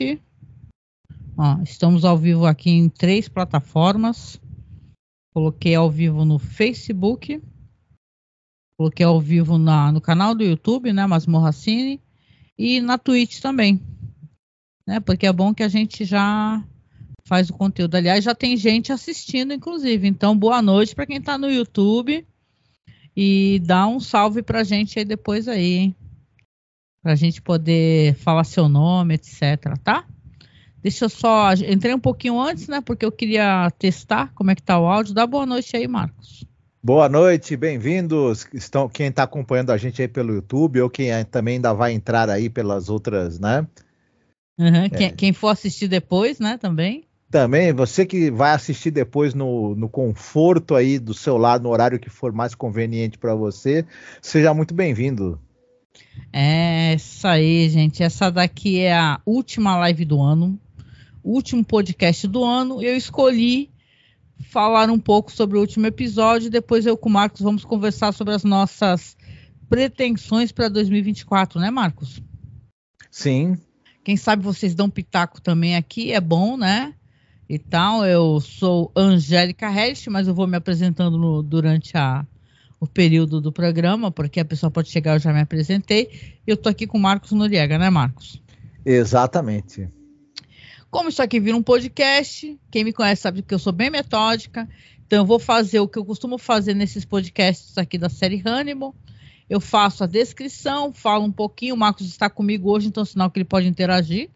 Aparentemente ó, estamos ao vivo aqui em três plataformas. Coloquei ao vivo no Facebook, coloquei ao vivo na, no canal do YouTube, né, Masmorra Cine, e na Twitch também, né, porque é bom que a gente já faz o conteúdo. Aliás, já tem gente assistindo, inclusive. Então, boa noite para quem está no YouTube e dá um salve para a gente aí depois aí, hein? Para a gente poder falar seu nome, etc, tá? Deixa eu só. Entrei um pouquinho antes, né? Porque eu queria testar como é que tá o áudio. Dá boa noite aí, Marcos. Boa noite, bem-vindos. Estão quem está acompanhando a gente aí pelo YouTube ou quem também ainda vai entrar aí pelas outras, né? Uhum, é. quem, quem, for assistir depois, né? Também. Também, você que vai assistir depois no, no conforto aí do seu lado, no horário que for mais conveniente para você, seja muito bem-vindo. É isso aí, gente. Essa daqui é a última live do ano, último podcast do ano. Eu escolhi falar um pouco sobre o último episódio. Depois eu com o Marcos vamos conversar sobre as nossas pretensões para 2024, né, Marcos? Sim. Quem sabe vocês dão pitaco também aqui, é bom, né? e tal. Eu sou Angélica Rest, mas eu vou me apresentando no, durante a, o período do programa, porque a pessoa pode chegar, eu já me apresentei. Eu estou aqui com o Marcos Noriega, né, Marcos? Exatamente. Como isso aqui vira um podcast, quem me conhece sabe que eu sou bem metódica, então eu vou fazer o que eu costumo fazer nesses podcasts aqui da série Hannibal. Eu faço a descrição, falo um pouquinho, o Marcos está comigo hoje, então é sinal que ele pode interagir.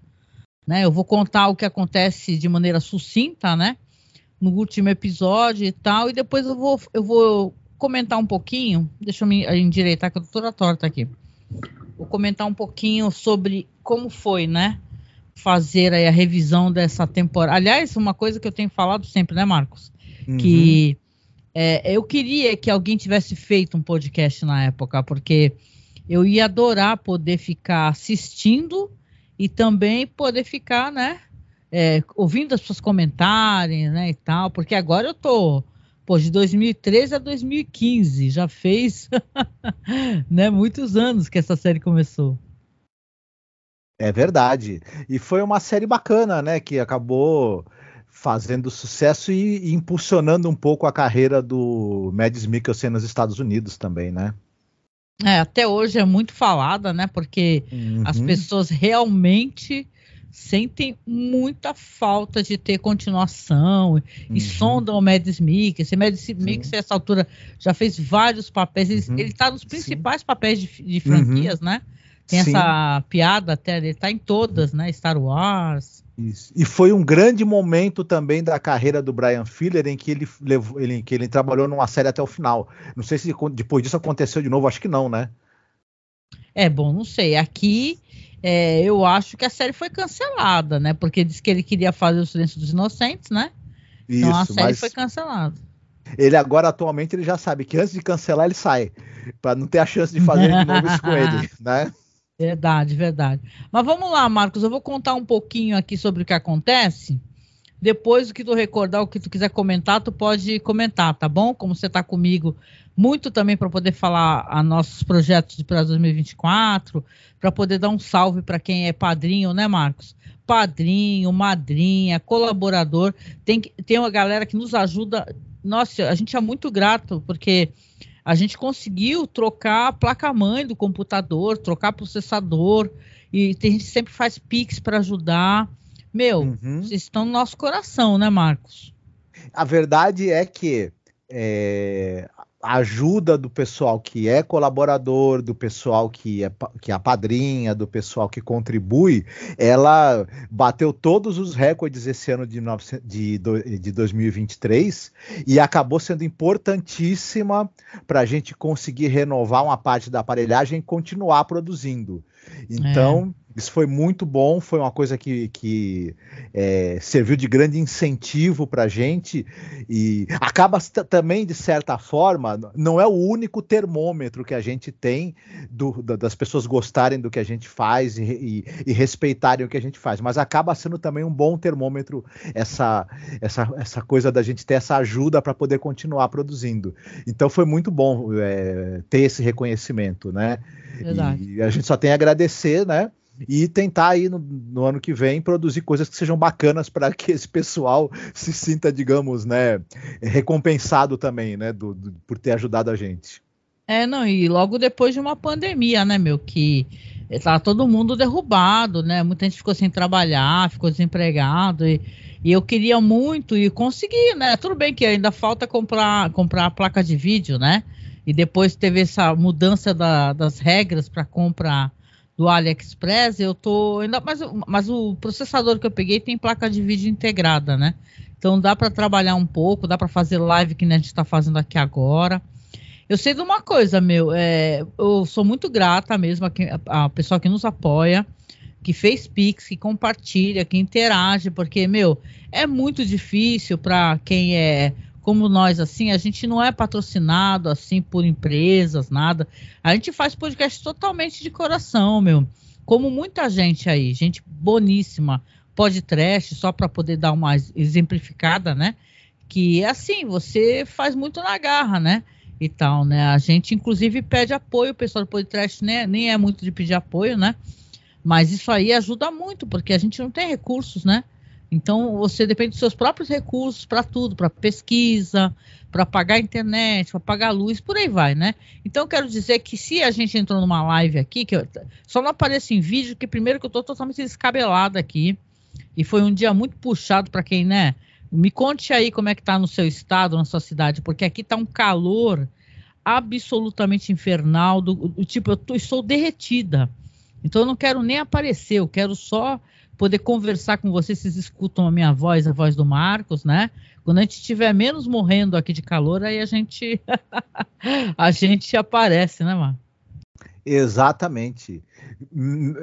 Né? Eu vou contar o que acontece de maneira sucinta, né? No último episódio e tal, e depois eu vou, eu vou comentar um pouquinho. Deixa eu me endireitar, que eu tô toda torta aqui. Vou comentar um pouquinho sobre como foi, né? Fazer aí a revisão dessa temporada. Aliás, uma coisa que eu tenho falado sempre, né, Marcos? Uhum. Que é, eu queria que alguém tivesse feito um podcast na época, porque eu ia adorar poder ficar assistindo e também poder ficar, né, é, ouvindo as pessoas comentarem, né, e tal, porque agora eu tô, pô, de 2013 a 2015, já fez, né, muitos anos que essa série começou. É verdade. E foi uma série bacana, né, que acabou fazendo sucesso e, e impulsionando um pouco a carreira do Mads Mikkelsen nos Estados Unidos também, né? É, até hoje é muito falada, né? Porque uhum. as pessoas realmente sentem muita falta de ter continuação uhum. e sondam o Mads Mikkelsen. Mads Mikkelsen, nessa altura, já fez vários papéis. Ele uhum. está nos principais Sim. papéis de, de franquias, uhum. né? Tem Sim. essa piada até, ele está em todas, né? Star Wars. Isso. E foi um grande momento também da carreira do Brian Filler em que ele, levou, ele, que ele trabalhou numa série até o final. Não sei se depois disso aconteceu de novo, acho que não, né? É bom, não sei. Aqui é, eu acho que a série foi cancelada, né? Porque disse que ele queria fazer o Silêncio dos Inocentes, né? Isso, então a série foi cancelada. Ele agora atualmente ele já sabe que antes de cancelar ele sai, para não ter a chance de fazer de novo isso com ele, né? Verdade, verdade. Mas vamos lá, Marcos, eu vou contar um pouquinho aqui sobre o que acontece. Depois, o que tu recordar, o que tu quiser comentar, tu pode comentar, tá bom? Como você está comigo, muito também para poder falar a nossos projetos para 2024, para poder dar um salve para quem é padrinho, né, Marcos? Padrinho, madrinha, colaborador. Tem, tem uma galera que nos ajuda. Nossa, a gente é muito grato, porque a gente conseguiu trocar a placa-mãe do computador, trocar processador, e tem gente que sempre faz Pix para ajudar. Meu, uhum. vocês estão no nosso coração, né, Marcos? A verdade é que é, a ajuda do pessoal que é colaborador, do pessoal que é, que é a padrinha, do pessoal que contribui, ela bateu todos os recordes esse ano de, de, de 2023 e acabou sendo importantíssima para a gente conseguir renovar uma parte da aparelhagem e continuar produzindo. Então. É isso foi muito bom, foi uma coisa que, que é, serviu de grande incentivo para a gente e acaba também, de certa forma, não é o único termômetro que a gente tem do, das pessoas gostarem do que a gente faz e, e, e, respeitarem o que a gente faz, mas acaba sendo também um bom termômetro essa, essa, essa coisa da gente ter essa ajuda para poder continuar produzindo. Então foi muito bom é, ter esse reconhecimento, né? Verdade. E a gente só tem a agradecer, né? E tentar aí no, no, ano que vem produzir coisas que sejam bacanas para que esse pessoal se sinta, digamos, né, recompensado também, né, do, do, por ter ajudado a gente. É, não, e logo depois de uma pandemia, né, meu, que tá todo mundo derrubado, né, muita gente ficou sem trabalhar, ficou desempregado e, e eu queria muito e consegui, né, tudo bem que ainda falta comprar, comprar a placa de vídeo, né, e depois teve essa mudança da, das regras para compra do AliExpress, eu tô ainda mas, mas o processador que eu peguei tem placa de vídeo integrada, né? Então dá para trabalhar um pouco, dá para fazer live que a gente está fazendo aqui agora. Eu sei de uma coisa, meu, é, eu sou muito grata mesmo a, quem, a, a pessoa que nos apoia, que fez Pix, que compartilha, que interage, porque, meu, é muito difícil para quem é como nós, assim, a gente não é patrocinado, assim, por empresas, nada. A gente faz podcast totalmente de coração, meu. Como muita gente aí, gente boníssima, podcast, só para poder dar uma exemplificada, né? Que é assim, você faz muito na garra, né? E tal, né? A gente, inclusive, pede apoio, o pessoal do podcast né? nem é muito de pedir apoio, né? Mas isso aí ajuda muito, porque a gente não tem recursos, né? Então, você depende dos seus próprios recursos para tudo, para pesquisa, para pagar a internet, para pagar a luz, por aí vai, né? Então, quero dizer que se a gente entrou numa live aqui, que eu, só não aparece em vídeo, que primeiro que eu estou totalmente descabelada aqui, e foi um dia muito puxado para quem, né? Me conte aí como é que tá no seu estado, na sua cidade, porque aqui tá um calor absolutamente infernal, do, do tipo, eu tô, estou derretida. Então, eu não quero nem aparecer, eu quero só poder conversar com vocês, vocês escutam a minha voz, a voz do Marcos, né? Quando a gente estiver menos morrendo aqui de calor, aí a gente a gente aparece, né, Marcos? Exatamente.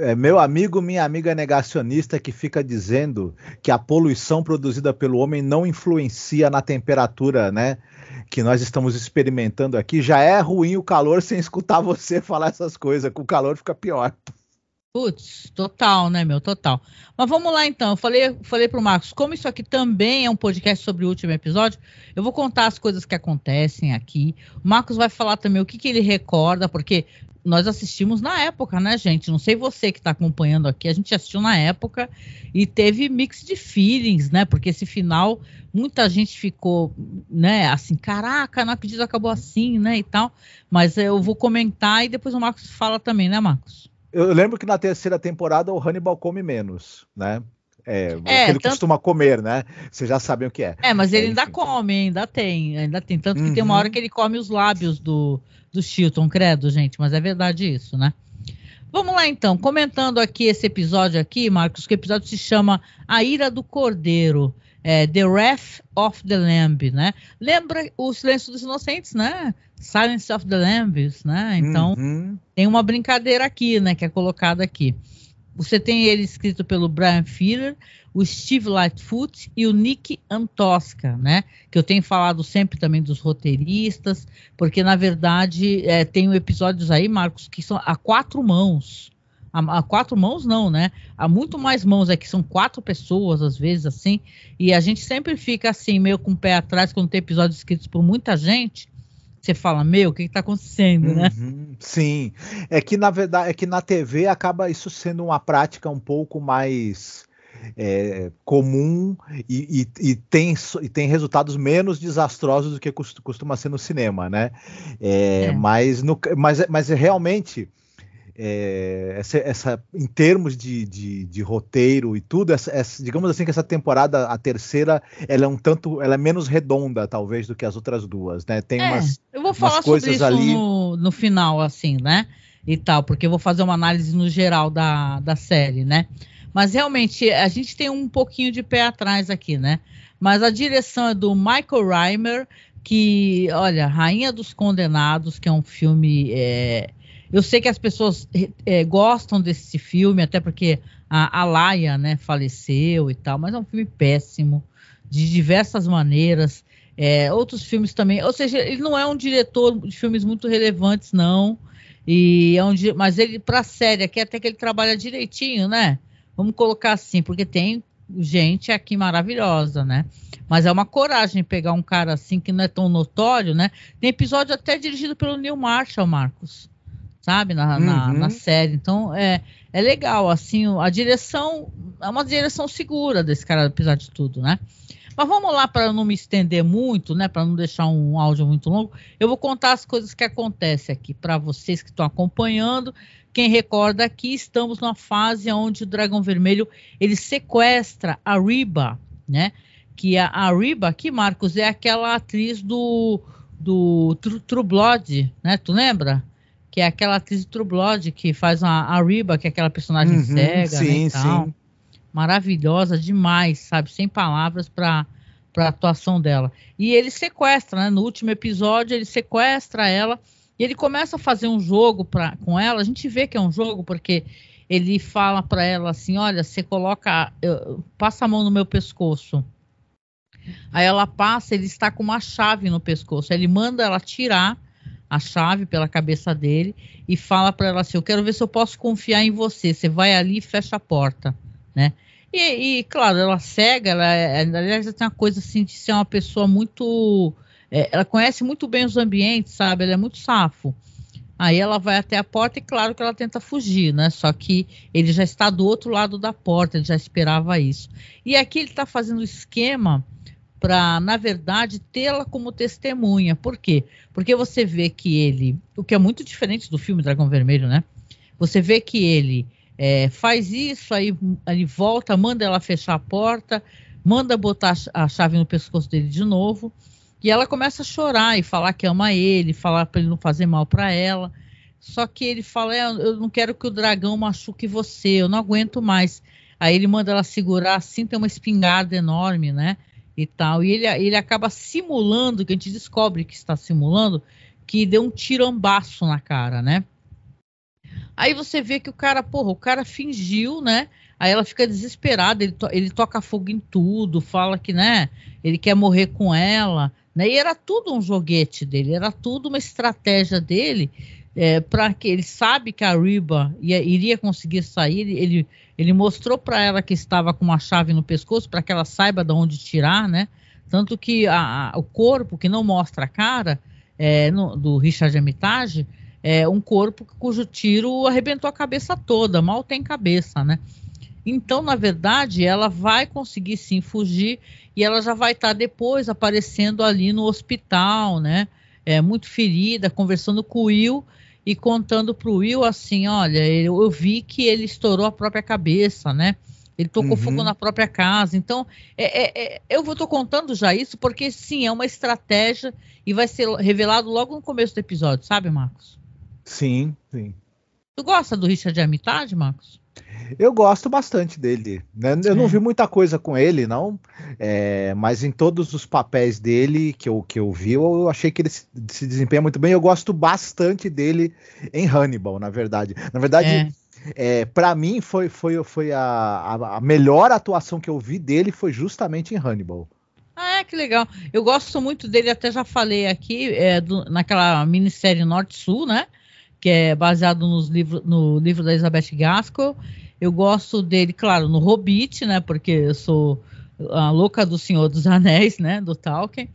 É, meu amigo, minha amiga negacionista que fica dizendo que a poluição produzida pelo homem não influencia na temperatura, né? Que nós estamos experimentando aqui. Já é ruim o calor sem escutar você falar essas coisas. Com o calor fica pior. Putz, total, né, meu? Total. Mas vamos lá então. Eu falei, falei pro Marcos, como isso aqui também é um podcast sobre o último episódio, eu vou contar as coisas que acontecem aqui. O Marcos vai falar também o que, que ele recorda, porque nós assistimos na época, né, gente? Não sei você que está acompanhando aqui, a gente assistiu na época e teve mix de feelings, né? Porque esse final, muita gente ficou, né, assim, caraca, não acredito, acabou assim, né, e tal. Mas eu vou comentar e depois o Marcos fala também, né, Marcos? Eu lembro que na terceira temporada o Hannibal come menos, né? É, é ele tanto... costuma comer, né? Vocês já sabem o que é. É, mas ele é, ainda come, ainda tem, ainda tem. Tanto que uhum. tem uma hora uhum. que ele come os lábios do, do Chilton, credo, gente, mas é verdade isso, né? Vamos lá então, comentando aqui esse episódio aqui, Marcos, que o episódio se chama A Ira do Cordeiro, é, The Wrath of the Lamb, né? Lembra o Silêncio dos Inocentes, né? Silence of the Lambs, né? Então uhum. tem uma brincadeira aqui, né? Que é colocada aqui. Você tem ele escrito pelo Brian Fuller, o Steve Lightfoot e o Nick Antosca, né? Que eu tenho falado sempre também dos roteiristas, porque na verdade é, tem episódios aí, Marcos, que são a quatro mãos. A, a, quatro mãos não, né? Há muito mais mãos aqui, são quatro pessoas às vezes assim, e a gente sempre fica assim meio com o pé atrás quando tem episódios escritos por muita gente, você fala, meu, o que está acontecendo, né? Uhum, sim, é que na verdade, é que na TV acaba isso sendo uma prática um pouco mais é, comum e, e, e, tem, e tem resultados menos desastrosos do que costuma ser no cinema, né? É, é. Mas, no, mas, mas realmente é, essa, essa, em termos de, de, de roteiro e tudo, essa, essa, digamos assim que essa temporada, a terceira, ela é um tanto, ela é menos redonda talvez do que as outras duas, né? Tem é, umas, eu vou falar coisas sobre isso ali no, no final, assim, né? E tal, porque eu vou fazer uma análise no geral da, da série, né? Mas realmente a gente tem um pouquinho de pé atrás aqui, né? Mas a direção é do Michael Reimer, que, olha, Rainha dos Condenados, que é um filme é, eu sei que as pessoas é, gostam desse filme, até porque a, a Laia, né, faleceu e tal, mas é um filme péssimo, de diversas maneiras. É, outros filmes também, ou seja, ele não é um diretor de filmes muito relevantes, não. E é um, mas ele, para série aqui, até que ele trabalha direitinho, né? Vamos colocar assim, porque tem gente aqui maravilhosa, né? Mas é uma coragem pegar um cara assim que não é tão notório, né? Tem episódio até dirigido pelo Neil Marshall, Marcos sabe, na, uhum. na, na, série. Então é, é legal, assim, a direção é uma direção segura desse cara, apesar de tudo, né? Mas vamos lá para não me estender muito, né? Para não deixar um áudio muito longo, eu vou contar as coisas que acontecem aqui para vocês que estão acompanhando. Quem recorda aqui, estamos numa fase onde o Dragão Vermelho ele sequestra a Riba, né? Que a, a Riba aqui, Marcos, é aquela atriz do, do True Blood, né? Tu lembra? Que é aquela atriz True Blood que faz a, a Riba, que é aquela personagem uhum, cega, sim, né, sim. Maravilhosa demais, sabe? Sem palavras para para atuação dela. E ele sequestra, né? No último episódio ele sequestra ela e ele começa a fazer um jogo pra, com ela. A gente vê que é um jogo porque ele fala para ela assim: "Olha, você coloca, eu, passa a mão no meu pescoço". Aí ela passa, ele está com uma chave no pescoço. Ele manda ela tirar a chave pela cabeça dele e fala para ela assim: Eu quero ver se eu posso confiar em você. Você vai ali e fecha a porta, né? E, e claro, ela cega, ela, é, aliás, ela tem uma coisa assim de ser uma pessoa muito. É, ela conhece muito bem os ambientes, sabe? Ela é muito safo. Aí ela vai até a porta e claro que ela tenta fugir, né? Só que ele já está do outro lado da porta, ele já esperava isso. E aqui ele está fazendo esquema para, na verdade, tê-la como testemunha. Por quê? Porque você vê que ele, o que é muito diferente do filme Dragão Vermelho, né? Você vê que ele é, faz isso, aí ele volta, manda ela fechar a porta, manda botar a chave no pescoço dele de novo, e ela começa a chorar e falar que ama ele, falar para ele não fazer mal para ela. Só que ele fala: é, Eu não quero que o dragão machuque você, eu não aguento mais. Aí ele manda ela segurar assim, tem uma espingarda enorme, né? E tal. E ele, ele acaba simulando, que a gente descobre que está simulando, que deu um tirambaço na cara, né? Aí você vê que o cara, porra, o cara fingiu, né? Aí ela fica desesperada, ele, to ele toca fogo em tudo, fala que, né, ele quer morrer com ela, né? E era tudo um joguete dele, era tudo uma estratégia dele é, para que ele sabe que a Riba ia, iria conseguir sair, ele, ele mostrou para ela que estava com uma chave no pescoço para que ela saiba de onde tirar, né? Tanto que a, a, o corpo que não mostra a cara é, no, do Richard Armitage é um corpo cujo tiro arrebentou a cabeça toda, mal tem cabeça, né? Então, na verdade, ela vai conseguir sim fugir e ela já vai estar tá depois aparecendo ali no hospital, né? É, muito ferida, conversando com o Will e contando para o Will assim, olha, eu, eu, vi que ele estourou a própria cabeça, né? Ele tocou uhum. fogo na própria casa. Então, é, é, é eu estou contando já isso porque sim, é uma estratégia e vai ser revelado logo no começo do episódio, sabe, Marcos? Sim, sim. Tu gosta do Richard Armitage, Marcos? Eu gosto bastante dele. Né? Eu não vi muita coisa com ele, não. É, mas em todos os papéis dele que eu, que eu vi, eu achei que ele se, se desempenha muito bem. Eu gosto bastante dele em Hannibal, na verdade. Na verdade, é. é para mim, foi, foi, foi a, a, melhor atuação que eu vi dele foi justamente em Hannibal. Ah, é, que legal. Eu gosto muito dele, até já falei aqui, é, do, naquela minissérie Norte-Sul, né? Que é baseado nos livro, no livro da Elizabeth Gaskell. Eu gosto dele, claro, no Hobbit, né? Porque eu sou a louca do Senhor dos Anéis, né? Do Tolkien.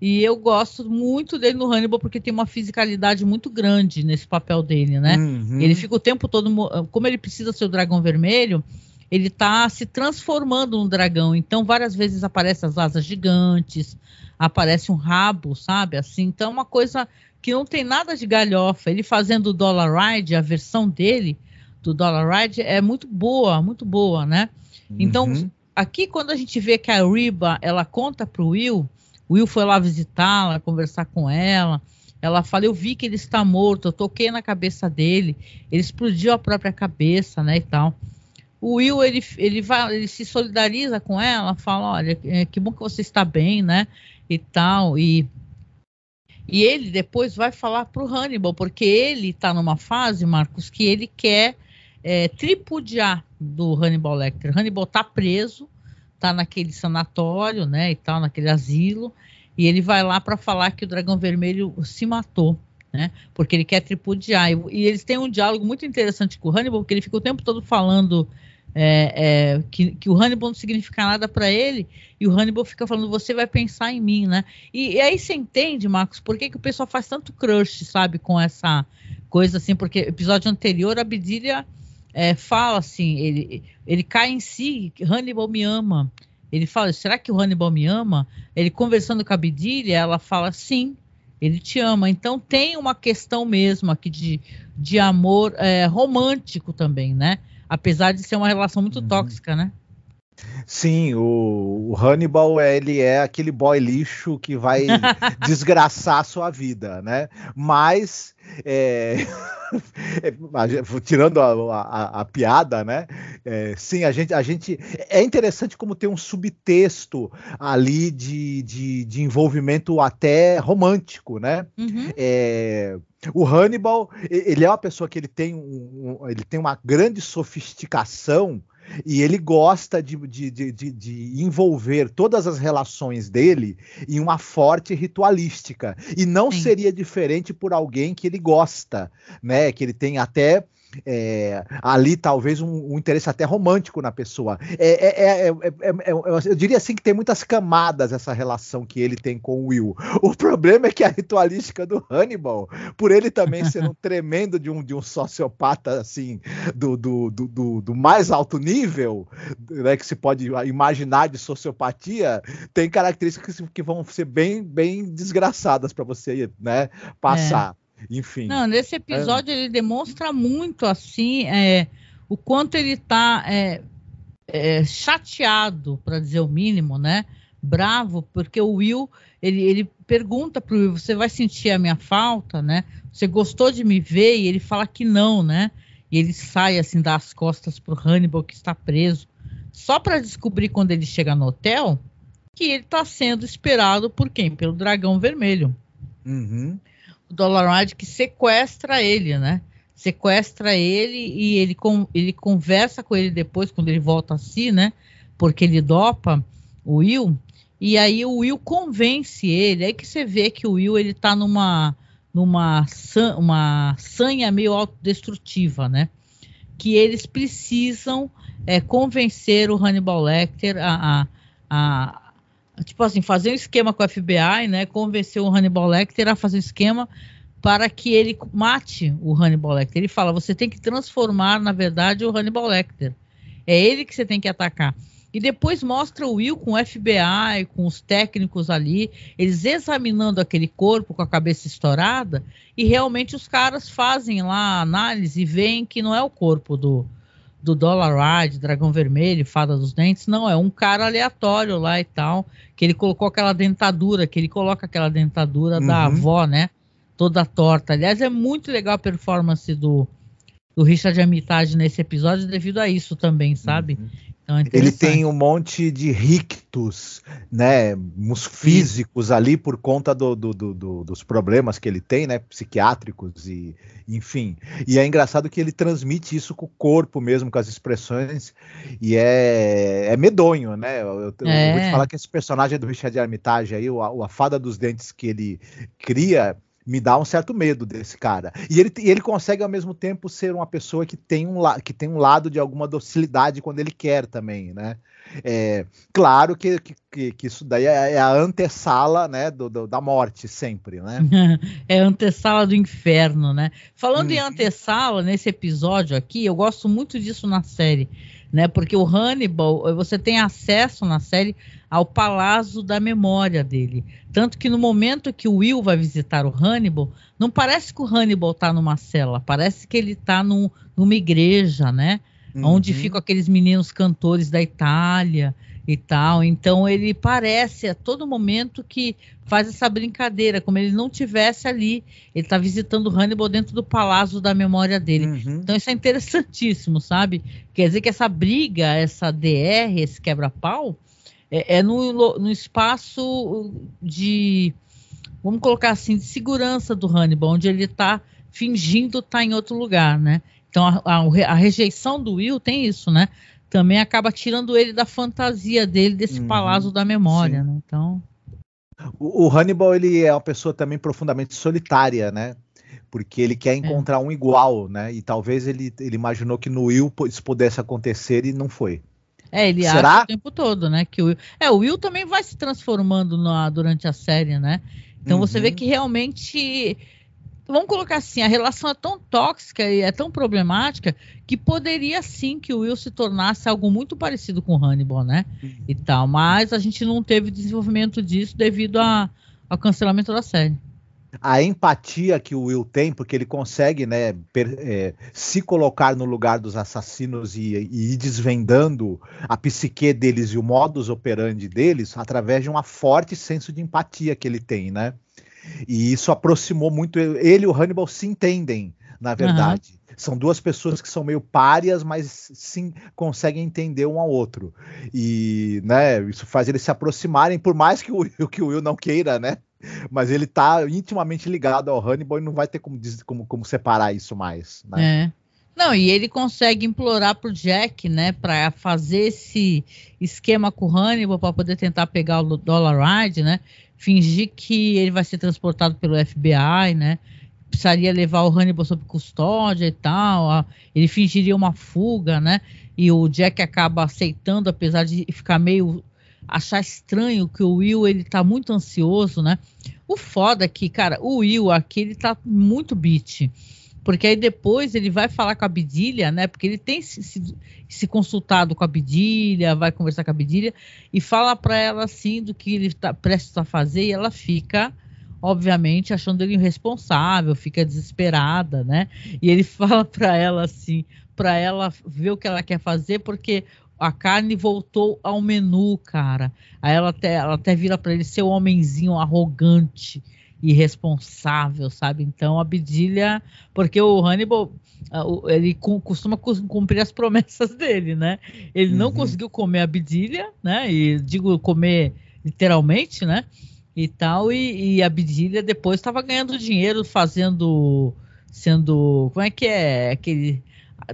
E eu gosto muito dele no Hannibal porque tem uma fisicalidade muito grande nesse papel dele, né? Uhum. Ele fica o tempo todo, como ele precisa ser o dragão vermelho, ele tá se transformando num dragão. Então, várias vezes aparecem as asas gigantes, aparece um rabo, sabe? Assim, então é uma coisa que não tem nada de galhofa. Ele fazendo o Dollar Ride, a versão dele, do Dollar Ride é muito boa, muito boa, né? Então, uhum. aqui quando a gente vê que a Riba, ela conta para o Will, o Will foi lá visitá-la, conversar com ela, ela fala, eu vi que ele está morto, eu toquei na cabeça dele, ele explodiu a própria cabeça, né, e tal. O Will, ele, ele, vai, ele se solidariza com ela, fala, olha, é, que bom que você está bem, né, e tal, e e ele depois vai falar para o Hannibal, porque ele está numa fase, Marcos, que ele quer é, tripudiar do Hannibal Lecter. Hannibal está preso, está naquele sanatório, né, e tal, naquele asilo, e ele vai lá para falar que o Dragão Vermelho se matou, né, porque ele quer tripudiar. E, e, eles têm um diálogo muito interessante com o Hannibal, porque ele fica o tempo todo falando é, é, que, que, o Hannibal não significa nada para ele, e o Hannibal fica falando, você vai pensar em mim, né? E, e aí você entende, Marcos, por que, que o pessoal faz tanto crush, sabe, com essa coisa assim, porque episódio anterior a Bedilha é, fala assim, ele, ele cai em si, Hannibal me ama. Ele fala, será que o Hannibal me ama? Ele conversando com a Bedilha, ela fala, sim, ele te ama. Então tem uma questão mesmo aqui de, de amor é, romântico também, né? Apesar de ser uma relação muito uhum. tóxica, né? Sim, o, o, Hannibal ele é aquele boy lixo que vai desgraçar a sua vida, né? Mas é, tirando a, a, a, piada, né? É, sim, a gente, a gente é interessante como tem um subtexto ali de, de, de envolvimento até romântico, né? Uhum. É, o Hannibal ele é uma pessoa que ele tem, um, ele tem uma grande sofisticação e ele gosta de, de, de, de, envolver todas as relações dele em uma forte ritualística. E não Sim. seria diferente por alguém que ele gosta, né? Que ele tem até é, ali talvez um, um, interesse até romântico na pessoa. É, é, eu diria assim que tem muitas camadas essa relação que ele tem com o Will. O problema é que a ritualística do Hannibal, por ele também ser um tremendo de um, de um sociopata assim do, do, do, do, mais alto nível, né, que se pode imaginar de sociopatia, tem características que vão ser bem, bem desgraçadas para você né, passar. Enfim. Não, nesse episódio é... ele demonstra muito assim é, o quanto ele está é, é, chateado, para dizer o mínimo, né? Bravo, porque o Will ele, ele pergunta para o Will: você vai sentir a minha falta, né? Você gostou de me ver? E ele fala que não, né? E ele sai assim das costas para o Hannibal que está preso, só para descobrir quando ele chega no hotel que ele está sendo esperado por quem? Pelo dragão vermelho. Uhum o Dollaride que sequestra ele, né? Sequestra ele e ele, com, ele conversa com ele depois, quando ele volta a si, né? Porque ele dopa o Will. E aí o Will convence ele. Aí que você vê que o Will ele tá numa numa uma sanha meio autodestrutiva, né? Que eles precisam é, convencer o Hannibal Lecter a, a, a tipo assim, fazer um esquema com o FBI, né? Convencer o Hannibal Lecter a fazer um esquema para que ele mate o Hannibal Lecter. Ele fala: você tem que transformar, na verdade, o Hannibal Lecter. É ele que você tem que atacar. E depois mostra o Will com o FBI, com os técnicos ali, eles examinando aquele corpo com a cabeça estourada, e realmente os caras fazem lá a análise e veem que não é o corpo do, do Dollar Ride, Dragão Vermelho, Fada dos Dentes, não, é um cara aleatório lá e tal, que ele colocou aquela dentadura, que ele coloca aquela dentadura uhum. da avó, né? Toda torta. Aliás, é muito legal a performance do, do Richard Armitage nesse episódio devido a isso também, sabe? Uhum. Então, é ele tem um monte de rictus, né, físicos ali por conta do, do, do, dos problemas que ele tem, né, psiquiátricos e enfim. E é engraçado que ele transmite isso com o corpo mesmo, com as expressões, e é, é medonho, né? Eu, eu, é. vou te falar que esse personagem do Richard Armitage aí, o, a fada dos dentes que ele cria, me dá um certo medo desse cara. E ele, ele consegue ao mesmo tempo ser uma pessoa que tem um, que tem um lado de alguma docilidade quando ele quer também, né? É, claro que, que, que, isso daí é, é a antessala né, do, do, da morte, sempre, né? é a antessala do inferno, né? Falando hum. em uhum. antessala, nesse episódio aqui, eu gosto muito disso na série né? Porque o Hannibal, você tem acesso na série ao palácio da memória dele. Tanto que no momento que o Will vai visitar o Hannibal, não parece que o Hannibal está numa cela, parece que ele está num, numa igreja, né? Uhum. Onde ficam aqueles meninos cantores da Itália e tal. Então ele parece a todo momento que faz essa brincadeira, como ele não tivesse ali. Ele está visitando Hannibal dentro do palácio da memória dele. Uhum. Então isso é interessantíssimo, sabe? Quer dizer que essa briga, essa DR, esse quebra-pau, é, é no, no espaço de, vamos colocar assim, de segurança do Hannibal, onde ele está fingindo estar tá em outro lugar, né? Então a, a, a, rejeição do Will tem isso, né? também acaba tirando ele da fantasia dele, desse uhum, palácio da memória, né? Então. O, o, Hannibal ele é uma pessoa também profundamente solitária, né? Porque ele quer é. encontrar é. um igual, né? E talvez ele, ele imaginou que no Will isso pudesse acontecer e não foi. É, ele Será? acha o tempo todo, né? Que o Will... É, o Will também vai se transformando na, durante a série, né? Então uhum. você vê uhum. que realmente vamos colocar assim, a relação é tão tóxica e é tão problemática que poderia sim que o Will se tornasse algo muito parecido com Hannibal, né? E tal, mas a gente não teve desenvolvimento disso devido a, ao cancelamento da série a empatia que o Will tem, porque ele consegue né, per, é, se colocar no lugar dos assassinos e, e, ir desvendando a psique deles e o modus operandi deles através de um forte senso de empatia que ele tem, né? E isso aproximou muito ele e o Hannibal se entendem, na verdade. Uhum. São duas pessoas que são meio párias, mas sim conseguem entender um ao outro. E né, isso faz eles se aproximarem, por mais que o, que o Will não queira, né? Mas ele tá intimamente ligado ao Hannibal e não vai ter como, como, como separar isso mais. Né? É. Não, e ele consegue implorar pro Jack, né, para fazer esse esquema com o Hannibal para poder tentar pegar o Dollar Ride, né? Fingir que ele vai ser transportado pelo FBI, né? Precisaria levar o Hannibal sob custódia e tal. Ele fingiria uma fuga, né? E o Jack acaba aceitando, apesar de ficar meio achar estranho que o Will ele tá muito ansioso, né? O foda é que, cara, o Will aqui ele tá muito beat. Porque aí depois ele vai falar com a Bidilha, né? Porque ele tem se, se, se consultado com a Bidilha, vai conversar com a Bidilha e fala para ela assim do que ele está prestes a fazer e ela fica, obviamente, achando ele irresponsável, fica desesperada, né? E ele fala para ela assim, para ela ver o que ela quer fazer, porque a carne voltou ao menu, cara. Aí ela até, ela até vira para ele ser um homenzinho arrogante, irresponsável, sabe? Então a Bidilha, porque o Hannibal, ele costuma cumprir as promessas dele, né? Ele uhum. não conseguiu comer a Bidilha, né? E digo comer literalmente, né? E tal, e, e a Bidilha depois estava ganhando dinheiro fazendo, sendo, como é que é aquele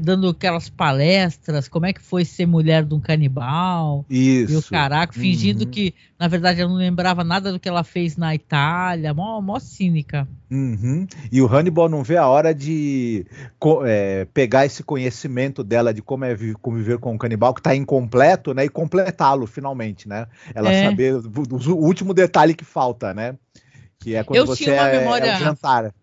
dando aquelas palestras, como é que foi ser mulher de um canibal. Isso. E o caraca, fingindo uhum. que, na verdade, ela não lembrava nada do que ela fez na Itália, mó, mó cínica. Uhum. E o Hannibal não vê a hora de é, pegar esse conhecimento dela de como é conviver com um canibal, que está incompleto, né? E completá-lo finalmente, né? Ela é. saber o, o, último detalhe que falta, né? Que é quando Eu você é, memória... é o jantar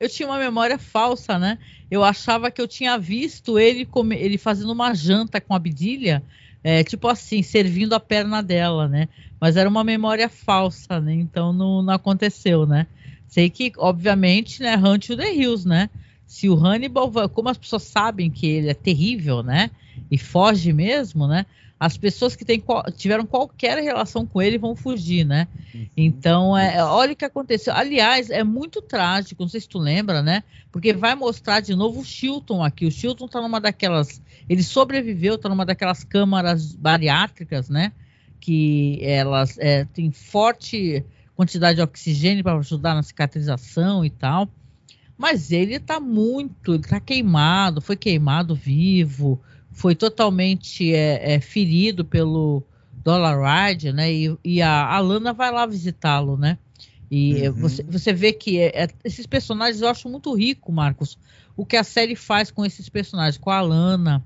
eu tinha uma memória falsa, né? Eu achava que eu tinha visto ele come, ele fazendo uma janta com a Bidilha, é, tipo assim, servindo a perna dela, né? Mas era uma memória falsa, né? Então não, não aconteceu, né? Sei que, obviamente, né, Hunt the Hills, né? Se o Hannibal, como as pessoas sabem que ele é terrível, né? E foge mesmo, né? as pessoas que tem, tiveram qualquer relação com ele vão fugir, né? Uhum. Então, é, olha o que aconteceu. Aliás, é muito trágico, não sei se tu lembra, né? Porque vai mostrar de novo o Chilton aqui. O Chilton tá numa daquelas. Ele sobreviveu, tá numa daquelas câmaras bariátricas, né? Que elas é, têm forte quantidade de oxigênio para ajudar na cicatrização e tal. Mas ele tá muito, ele tá queimado, foi queimado vivo foi totalmente é, é, ferido pelo Dollar Ride, né? E, e a Alana vai lá visitá-lo, né? E uhum. você, você vê que é, é, esses personagens eu acho muito rico, Marcos. O que a série faz com esses personagens, com a Alana,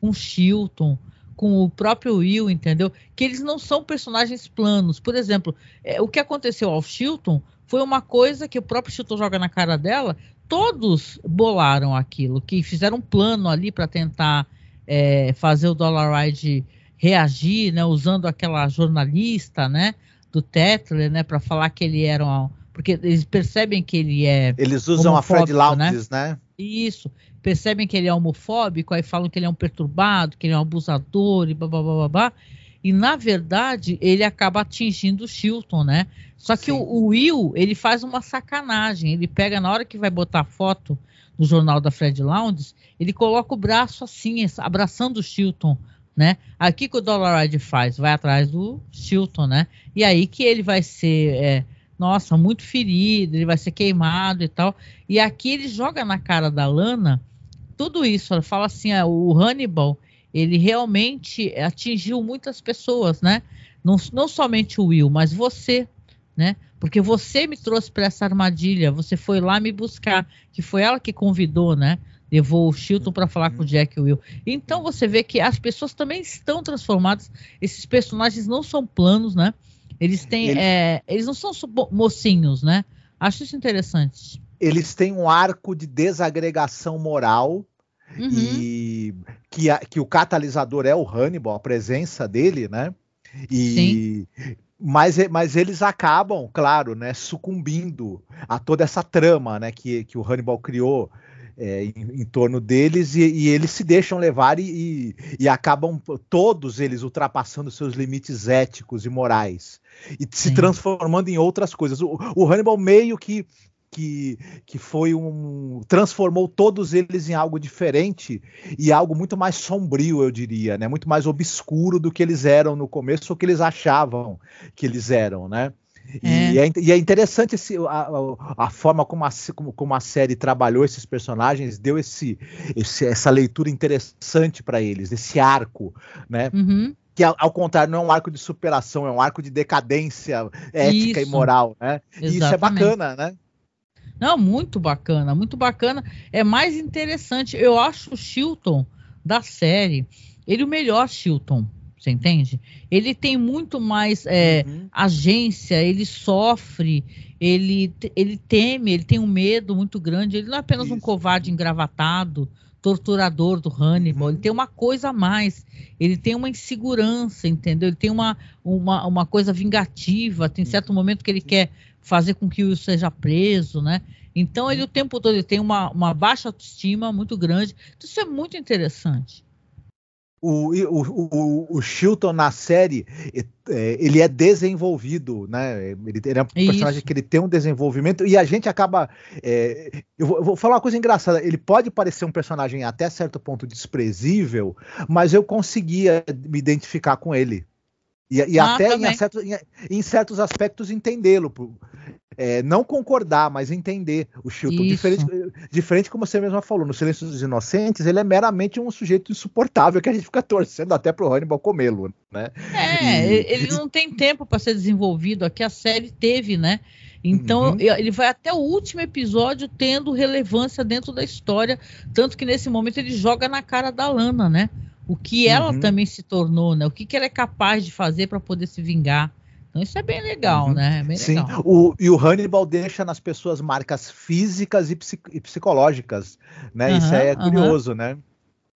com o Chilton, com o próprio Will, entendeu? Que eles não são personagens planos. Por exemplo, é, o que aconteceu ao Chilton foi uma coisa que o próprio Chilton joga na cara dela. Todos bolaram aquilo, que fizeram um plano ali para tentar é, fazer o Dollar Ride reagir, né, usando aquela jornalista, né, do Tetler, né, para falar que ele era um, porque eles percebem que ele é eles usam a Fred Lounges, né? né? Isso, percebem que ele é homofóbico, aí falam que ele é um perturbado, que ele é um abusador e blá blá blá blá, blá e na verdade ele acaba atingindo o Chilton, né? Só que o, o, Will ele faz uma sacanagem, ele pega na hora que vai botar foto no jornal da Fred Lounge, ele coloca o braço assim, abraçando o Chilton, né? Aqui que o Dollaride faz, vai atrás do Chilton, né? E aí que ele vai ser, é, nossa, muito ferido, ele vai ser queimado e tal. E aqui ele joga na cara da Lana tudo isso. Ela fala assim, ah, o Hannibal, ele realmente atingiu muitas pessoas, né? Não, não somente o Will, mas você, né? Porque você me trouxe para essa armadilha, você foi lá me buscar, que foi ela que convidou, né? Levou o Chilton para falar com o Jack e o Will. Então você vê que as pessoas também estão transformadas. Esses personagens não são planos, né? Eles têm, Ele... é, eles não são mocinhos, né? Acho isso interessante eles têm um arco de desagregação moral uhum. e que, a, que o catalisador é o Hannibal, a presença dele, né? E Sim. mas, mas eles acabam, claro, né, sucumbindo a toda essa trama, né, que, que o Hannibal criou é, em, em, torno deles e, e, eles se deixam levar e, e, e, acabam todos eles ultrapassando seus limites éticos e morais e se transformando em outras coisas. O, o Hannibal meio que que, que foi um. transformou todos eles em algo diferente e algo muito mais sombrio, eu diria, né? Muito mais obscuro do que eles eram no começo, ou que eles achavam que eles eram, né? É. E, é, e, é, interessante esse, a, a, forma como a, como, como a, série trabalhou esses personagens, deu esse, esse essa leitura interessante para eles, esse arco, né? Uhum. Que ao, ao, contrário não é um arco de superação, é um arco de decadência ética isso. e moral, né? Exatamente. E isso é bacana, né? Não, muito bacana, muito bacana. É mais interessante. Eu acho o Chilton da série, ele o melhor Chilton. Você entende? Ele tem muito mais é, uhum. agência, ele sofre, ele, ele teme, ele tem um medo muito grande. Ele não é apenas Isso. um covarde engravatado, torturador do Hannibal, uhum. ele tem uma coisa a mais, ele tem uma insegurança, entendeu? Ele tem uma, uma, uma coisa vingativa, tem certo momento que ele quer fazer com que o Will seja preso, né? Então ele o tempo todo tem uma, uma baixa autoestima muito grande. Isso é muito interessante o, o, o, o Chilton na série é, ele é desenvolvido, né? Ele, ele é um personagem Isso. que ele tem um desenvolvimento e a gente acaba. É, eu, vou, eu, vou, falar uma coisa engraçada. Ele pode parecer um personagem até certo ponto desprezível, mas eu conseguia me identificar com ele. E, e ah, até em, certo, em, em, certos aspectos entendê-lo. É, não concordar, mas entender o Chilton. Diferente, diferente, como você mesma falou, no Silêncio dos Inocentes, ele é meramente um sujeito insuportável que a gente fica torcendo até pro Hannibal comê-lo, né? É, e, ele não tem tempo para ser desenvolvido. Aqui a série teve, né? Então, uhum. ele vai até o último episódio tendo relevância dentro da história, tanto que nesse momento ele joga na cara da Lana, né? O que ela uhum. também se tornou, né? O que, que ela é capaz de fazer para poder se vingar. Então isso é bem legal, uhum. né? É bem Sim, o, e o Hannibal deixa nas pessoas marcas físicas e, e psicológicas, né? Uhum, isso é curioso, né?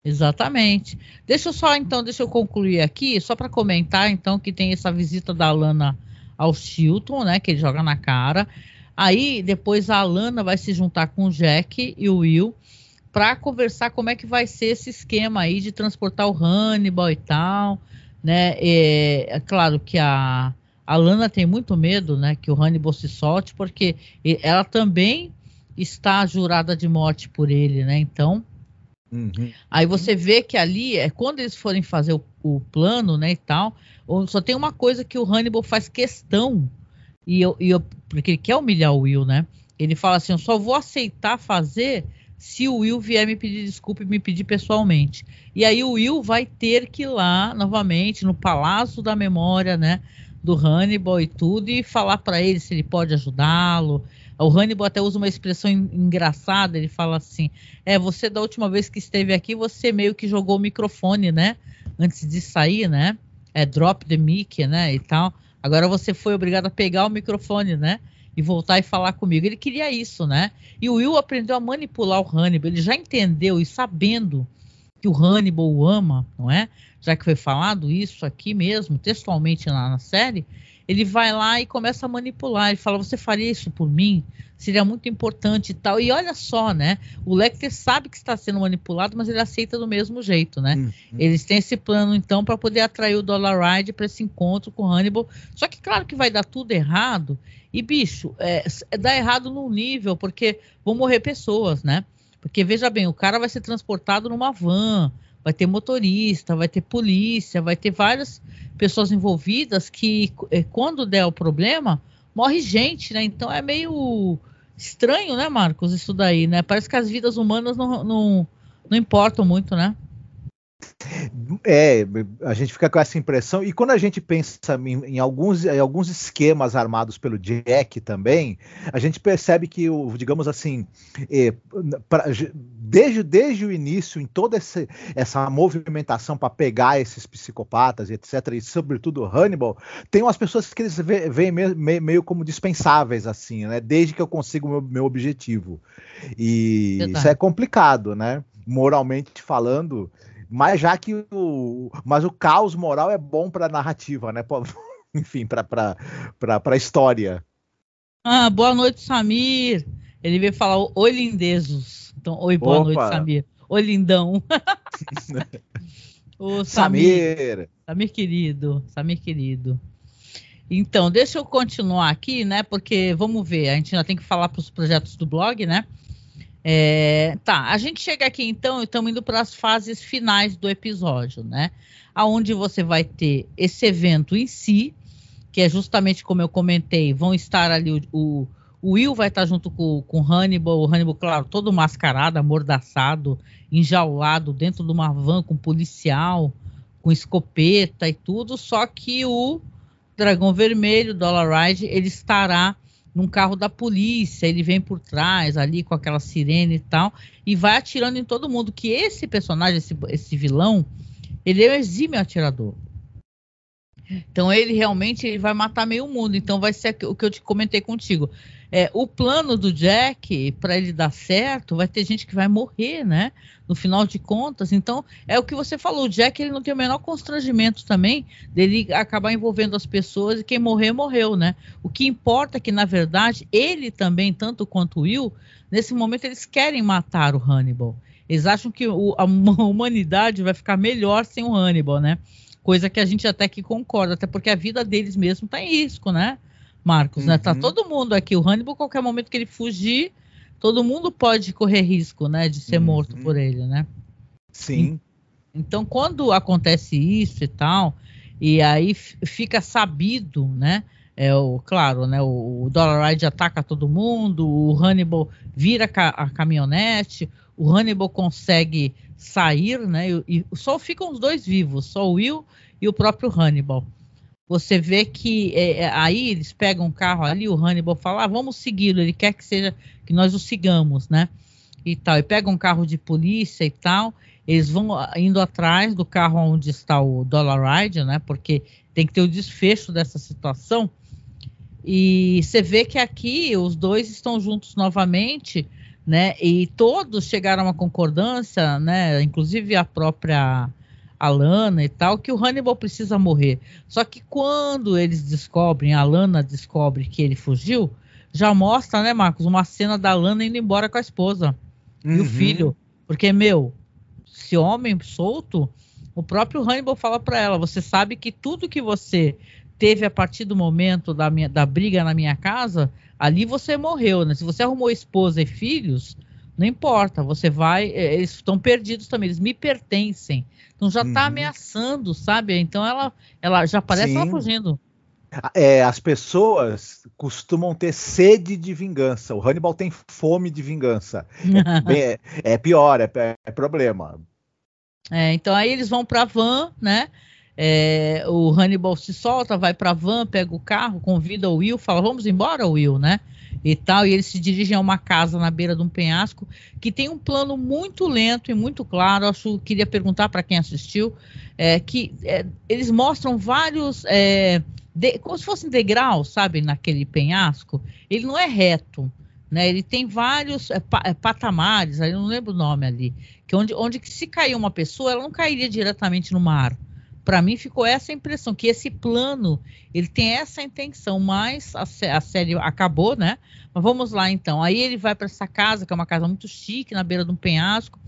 Exatamente. Deixa eu só, então, deixa eu concluir aqui, só para comentar, então, que tem essa visita da Lana ao Chilton, né? Que ele joga na cara. Aí, depois a Lana vai se juntar com o Jack e o Will para conversar como é que vai ser esse esquema aí de transportar o Hannibal e tal, né? É, é claro que a, a Lana tem muito medo, né, que o Hannibal se solte, porque ela também está jurada de morte por ele, né? Então, uhum. aí você vê que ali é quando eles forem fazer o, o plano, né, e tal, só tem uma coisa que o Hannibal faz questão e eu, e eu porque ele quer humilhar o Will, né? Ele fala assim, eu só vou aceitar fazer se o Will vier me pedir desculpa e me pedir pessoalmente. E aí o Will vai ter que ir lá novamente no Palácio da Memória, né, do Hannibal e tudo e falar para ele se ele pode ajudá-lo. O Hannibal até usa uma expressão engraçada, ele fala assim: "É, você da última vez que esteve aqui, você meio que jogou o microfone, né, antes de sair, né? É drop the mic, né, e tal. Agora você foi obrigado a pegar o microfone, né? E voltar e falar comigo. Ele queria isso, né? E o Will aprendeu a manipular o Hannibal. Ele já entendeu e sabendo que o Hannibal o ama, não é? Já que foi falado isso aqui mesmo, textualmente lá na série, ele vai lá e começa a manipular. Ele fala: Você faria isso por mim? Seria muito importante e tal. E olha só, né? O Lecter sabe que está sendo manipulado, mas ele aceita do mesmo jeito, né? Uhum. Eles têm esse plano, então, para poder atrair o Dollar Ride para esse encontro com o Hannibal. Só que, claro, que vai dar tudo errado. E, bicho, é, é, dá errado num nível, porque vão morrer pessoas, né? Porque, veja bem, o cara vai ser transportado numa van, vai ter motorista, vai ter polícia, vai ter várias pessoas envolvidas que, é, quando der o problema, morre gente, né? Então é meio estranho, né, Marcos, isso daí, né? Parece que as vidas humanas não, não, não importam muito, né? É, a gente fica com essa impressão. E quando a gente pensa em, em, alguns, em alguns esquemas armados pelo Jack também, a gente percebe que, o, digamos assim, é, pra, desde, desde o início, em toda essa, essa movimentação para pegar esses psicopatas, etc., e sobretudo Hannibal, tem umas pessoas que eles veem meio, meio, como dispensáveis, assim, né? Desde que eu consigo o meu, meu objetivo. E Verdade. isso é complicado, né? Moralmente falando mas já que o. Mas o caos moral é bom para narrativa, né? Enfim, para a história. Ah, boa noite, Samir. Ele veio falar oi, lindezos. Então, oi, boa Opa. noite, Samir. Oi, lindão. Ô, Samir. Samir. Samir querido. Samir querido. Então, deixa eu continuar aqui, né? Porque vamos ver, a gente ainda tem que falar para os projetos do blog, né? É, tá, a gente chega aqui então e estamos indo para as fases finais do episódio, né? Aonde você vai ter esse evento em si, que é justamente como eu comentei, vão estar ali o, o, o Will vai estar junto com, com Hannibal, o Hannibal, claro, todo mascarado, amordaçado, enjaulado dentro de uma van com policial, com escopeta e tudo, só que o Dragão Vermelho, Dollar Ride, ele estará num carro da polícia, ele vem por trás ali com aquela sirene e tal, e vai atirando em todo mundo. Que esse personagem, esse, esse vilão, ele é um exímio atirador. Então ele realmente ele vai matar meio mundo. Então vai ser o que eu te comentei contigo. É, o plano do Jack, para ele dar certo, vai ter gente que vai morrer, né? No final de contas. Então, é o que você falou. O Jack ele não tem o menor constrangimento também dele acabar envolvendo as pessoas e quem morrer, morreu, né? O que importa é que, na verdade, ele também, tanto quanto o Will, nesse momento eles querem matar o Hannibal. Eles acham que o, a humanidade vai ficar melhor sem o Hannibal, né? Coisa que a gente até que concorda, até porque a vida deles mesmo está em risco, né? Marcos, uhum. né? Tá uhum. todo mundo aqui. O Hannibal, qualquer momento que ele fugir, todo mundo pode correr risco, né? De ser uhum. morto por ele, né? Sim. Então, quando acontece isso e tal, e aí fica sabido, né? É o, claro, né? O, o Dollar Ride ataca todo mundo, o Hannibal vira ca a caminhonete, o Hannibal consegue sair, né? E, e, só ficam os dois vivos, só o Will e o próprio Hannibal você vê que é, é, aí eles pegam um carro ali, o Hannibal fala, ah, vamos segui-lo, ele quer que seja que nós o sigamos, né? E tal, e pegam um carro de polícia e tal, eles vão ah, indo atrás do carro onde está o Dollar Ride, né? Porque tem que ter o desfecho dessa situação. E você vê que aqui os dois estão juntos novamente, né? E todos chegaram a uma concordância, né? Inclusive a própria a Lana e tal, que o Hannibal precisa morrer. Só que quando eles descobrem, a Lana descobre que ele fugiu, já mostra, né, Marcos, uma cena da Lana indo embora com a esposa uhum. e o uhum. filho. Porque, meu, esse homem solto, o próprio Hannibal fala para ela: você sabe que tudo que você teve a partir do momento da, minha, da briga na minha casa, ali você morreu, né? Se você arrumou esposa e filhos, não importa, você vai. Eh, eles estão perdidos também, eles me pertencem. Então já está uhum. ameaçando, sabe? Então ela, ela já parece Sim. ela fugindo. É, as pessoas costumam ter sede de vingança. O Hannibal tem fome de vingança. É, é, é pior, é, é, problema. É, então aí eles vão para a van, né? É, o Hannibal se solta, vai para a van, pega o carro, convida o Will, fala: Vamos embora, Will, né? E tal, e eles se dirigem a uma casa na beira de um penhasco que tem um plano muito lento e muito claro. Acho queria perguntar para quem assistiu é, que é, eles mostram vários é, de, como se fossem degraus, sabe, naquele penhasco. Ele não é reto, né? Ele tem vários é, pa, é, patamares. Eu não lembro o nome ali, que onde, onde que se cair uma pessoa, ela não cairia diretamente no mar para mim ficou essa impressão que esse plano ele tem essa intenção, mas a, a, série acabou, né? Mas vamos lá então. Aí ele vai para essa casa que é uma casa muito chique na beira de um penhasco.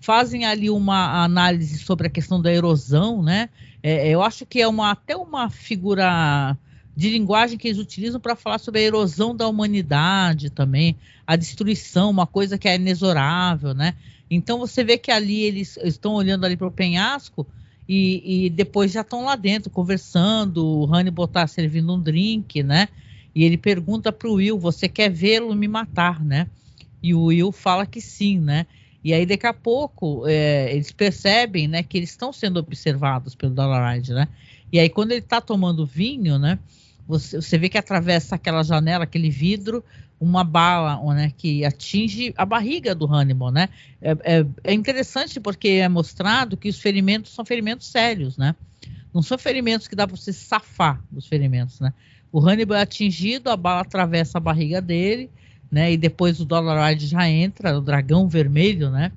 Fazem ali uma análise sobre a questão da erosão, né? É, eu acho que é uma até uma figura de linguagem que eles utilizam para falar sobre a erosão da humanidade também, a destruição, uma coisa que é inexorável, né? Então você vê que ali eles estão olhando ali para o penhasco e, e depois já estão lá dentro conversando. O Hannibal está servindo um drink, né? E ele pergunta para o Will: Você quer vê-lo me matar, né? E o Will fala que sim, né? E aí, daqui a pouco, é, eles percebem, né, que eles estão sendo observados pelo Dollaride, né? E aí, quando ele está tomando vinho, né, você, você vê que atravessa aquela janela, aquele vidro, uma bala né, que atinge a barriga do Hannibal, né? É, é, é, interessante porque é mostrado que os ferimentos são ferimentos sérios, né? Não são ferimentos que dá para você safar dos ferimentos, né? O Hannibal é atingido, a bala atravessa a barriga dele, né? E depois o Dollaride já entra, o dragão vermelho, né?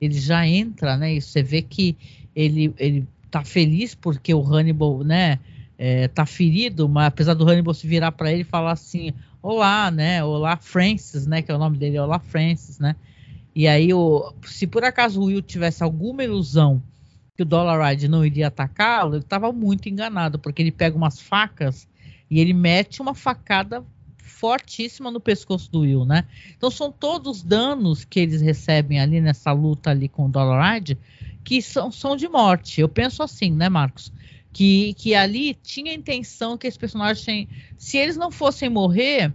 Ele já entra, né? E você vê que ele ele tá feliz porque o Hannibal, né? É, tá ferido, mas apesar do Hannibal se virar para ele e falar assim, Olá, né? Olá, Francis, né? Que é o nome dele, Olá, Francis, né? E aí, o, se por acaso o Will tivesse alguma ilusão que o Dollaride não iria atacá-lo, ele estava muito enganado, porque ele pega umas facas e ele mete uma facada fortíssima no pescoço do Will, né? Então são todos danos que eles recebem ali nessa luta ali com o Dollaride que são, são de morte. Eu penso assim, né, Marcos? Que, que ali tinha a intenção que esse personagem, se eles não fossem morrer,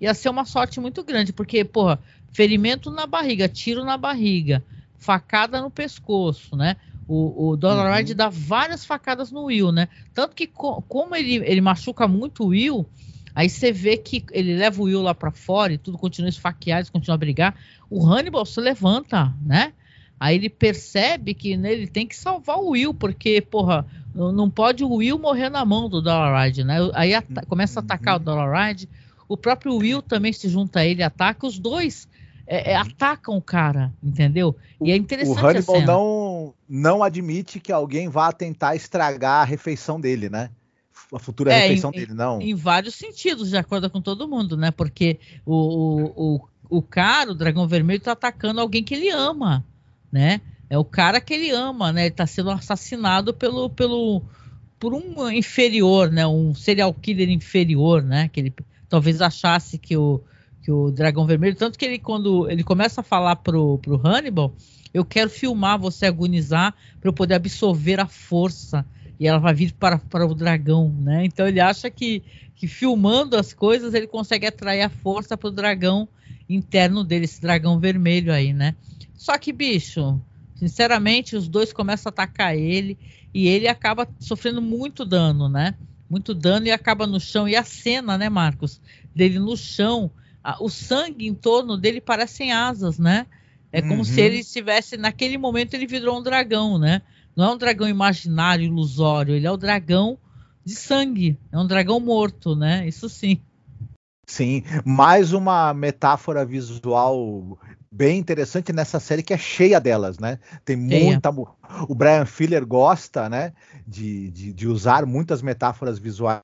ia ser uma sorte muito grande, porque, porra, ferimento na barriga, tiro na barriga, facada no pescoço, né? O, o Dollaride uhum. dá várias facadas no Will, né? Tanto que, co como ele, ele machuca muito o Will, aí você vê que ele leva o Will lá para fora e tudo continua esfaqueado, eles continuam a brigar. O Hannibal se levanta, né? Aí ele percebe que né, ele tem que salvar o Will, porque, porra, não pode o Will morrer na mão do Dollaride, né? Aí começa a atacar uhum. o Dollaride. O próprio Will também se junta a ele ataca. Os dois é, é, atacam o cara, entendeu? E é interessante. O Hannibal não, não admite que alguém vá tentar estragar a refeição dele, né? A futura é, refeição em, dele, não. Em vários sentidos, de acordo com todo mundo, né? Porque o, o, o, o cara, o dragão vermelho, tá atacando alguém que ele ama, né? É o cara que ele ama, né? Ele está sendo assassinado pelo, pelo, por um inferior, né? Um serial killer inferior, né? Que ele talvez achasse que o, que o Dragão Vermelho, tanto que ele quando ele começa a falar pro, pro Hannibal, eu quero filmar você agonizar para eu poder absorver a força e ela vai vir para, para o dragão, né? Então ele acha que, que filmando as coisas ele consegue atrair a força para o dragão interno dele, esse dragão vermelho aí, né? Só que bicho, Sinceramente, os dois começam a atacar ele e ele acaba sofrendo muito dano, né? Muito dano e acaba no chão. E a cena, né, Marcos? Dele no chão, a, o sangue em torno dele parecem asas, né? É como uhum. se ele estivesse, naquele momento, ele virou um dragão, né? Não é um dragão imaginário, ilusório, ele é o dragão de sangue, é um dragão morto, né? Isso sim. Sim, mais uma metáfora visual bem interessante nessa série que é cheia delas, né? Tem muita. O Brian Filler gosta, né? De, de, de, usar muitas metáforas visuais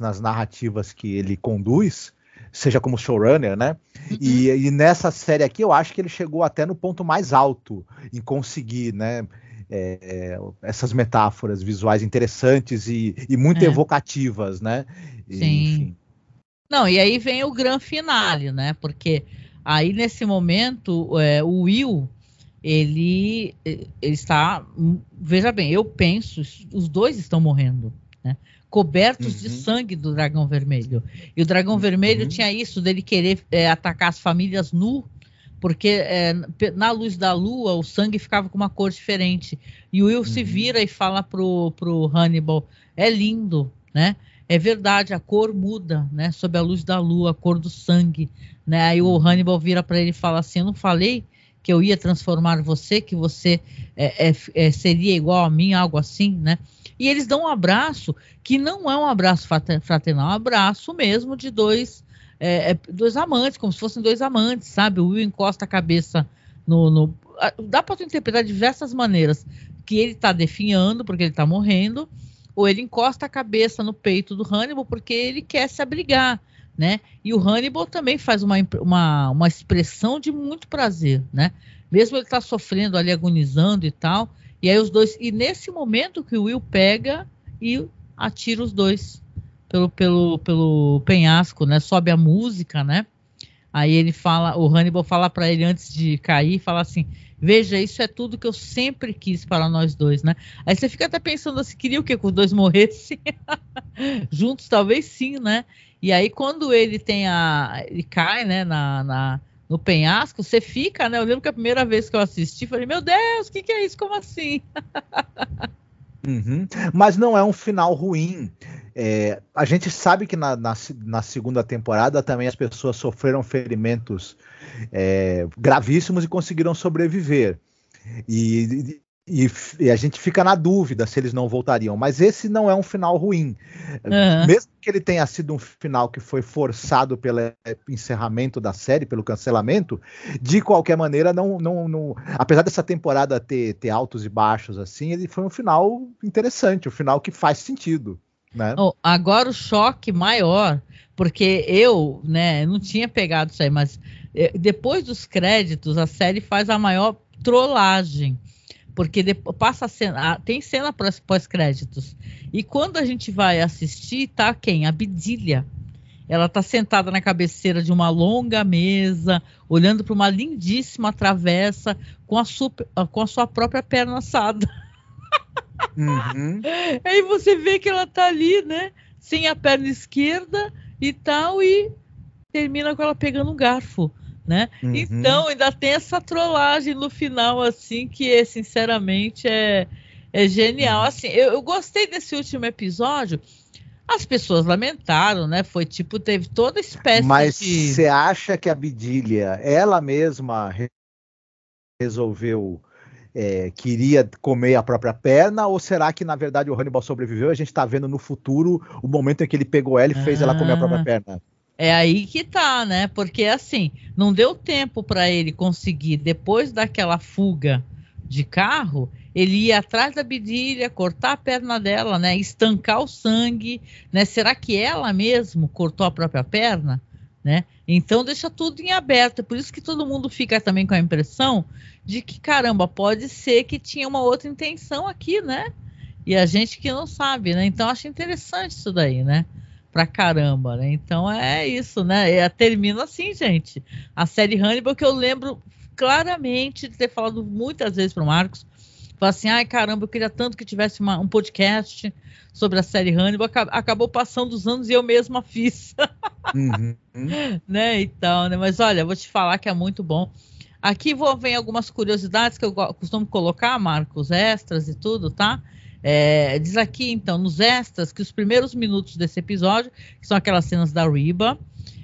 nas narrativas que ele conduz, seja como showrunner, né? Uhum. E, e, nessa série aqui eu acho que ele chegou até no ponto mais alto em conseguir, né? É, é, essas metáforas visuais interessantes e, e muito é. evocativas, né? E, Sim. Enfim. Não, e aí vem o grande finale, né? Porque Aí, nesse momento, é, o Will, ele, ele está. Veja bem, eu penso, os dois estão morrendo, né? Cobertos uhum. de sangue do dragão vermelho. E o dragão uhum. vermelho tinha isso dele querer é, atacar as famílias nu, porque é, na luz da lua o sangue ficava com uma cor diferente. E o Will uhum. se vira e fala pro, pro Hannibal: é lindo, né? É verdade, a cor muda, né? Sob a luz da lua, a cor do sangue, né? Aí o. Hannibal vira para ele e fala assim: Eu não falei que eu ia transformar você, que você é, é, é, seria igual a mim, algo assim, né? E eles dão um abraço que não é um abraço fraternal, é um abraço mesmo de dois, é, é, dois amantes, como se fossem dois amantes, sabe? O Will encosta a cabeça no. no dá para interpretar de diversas maneiras. Que ele está definhando, porque ele está morrendo, ou ele encosta a cabeça no peito do Hannibal porque ele quer se abrigar, né? E o Hannibal também faz uma, uma, uma expressão de muito prazer, né? Mesmo ele tá sofrendo ali, agonizando e tal. E aí os dois. E nesse momento que o Will pega e atira os dois pelo, pelo, pelo penhasco, né? Sobe a música, né? Aí ele fala, o Hannibal fala para ele antes de cair, fala assim: Veja, isso é tudo que eu sempre quis para nós dois, né? Aí você fica até pensando assim, queria o quê? Que os dois morressem juntos, talvez sim, né? E aí quando ele tem a. ele cai, né, na, na no penhasco, você fica, né? Eu lembro que a primeira vez que eu assisti, falei, meu Deus, o que, que é isso? Como assim? Uhum. Mas não é um final ruim. É, a gente sabe que na, na, na, segunda temporada também as pessoas sofreram ferimentos é, gravíssimos e conseguiram sobreviver. E, e, e, a gente fica na dúvida se eles não voltariam. Mas esse não é um final ruim. Uhum. Mesmo que ele tenha sido um final que foi forçado pelo encerramento da série, pelo cancelamento, de qualquer maneira, não, não, não apesar dessa temporada ter, ter altos e baixos assim, ele foi um final interessante, um final que faz sentido. Né? Oh, agora o choque maior, porque eu né, não tinha pegado isso aí, mas eh, depois dos créditos, a série faz a maior trollagem porque depois, passa cena, tem cena pós-créditos. E quando a gente vai assistir, tá quem? A Bidilha. Ela tá sentada na cabeceira de uma longa mesa, olhando para uma lindíssima travessa com a, super, com a sua própria perna assada. Uhum. Aí você vê que ela tá ali, né? Sem a perna esquerda e tal, e termina com ela pegando um garfo né? Uhum. Então ainda tem essa trollagem no final, assim, que é, sinceramente é, é genial. Uhum. Assim, eu, eu gostei desse último episódio. As pessoas lamentaram, né? Foi tipo, teve toda espécie Mas de. você acha que a Bidília, ela mesma resolveu. É, queria comer a própria perna, ou será que na verdade o Hannibal sobreviveu? A gente está vendo no futuro o momento em que ele pegou ela e ah. fez ela comer a própria ah. perna. É aí que tá, né? Porque assim, não deu tempo para ele conseguir, depois daquela fuga de carro, ele ia atrás da bidilha, cortar a perna dela, né? Estancar o sangue, né? Será que ela mesmo cortou a própria perna? Né? Então deixa tudo em aberto. É por isso que todo mundo fica também com a impressão de que, caramba, pode ser que tinha uma outra intenção aqui, né? E a gente que não sabe, né? Então acho interessante isso daí, né? pra caramba, né? Então é isso, né? É, termina assim, gente. A série Hannibal que eu lembro claramente de ter falado muitas vezes pro Marcos. Falar assim, ai caramba, eu queria tanto que tivesse uma, um podcast sobre a série Hannibal. Acabou passando os anos e eu mesma fiz. Uhum. né? Então, né? Mas olha, vou te falar que é muito bom. Aqui vou ver algumas curiosidades que eu costumo colocar, Marcos, extras e tudo, tá? É, diz aqui, então, nos extras, que os primeiros minutos desse episódio, que são aquelas cenas da Riba,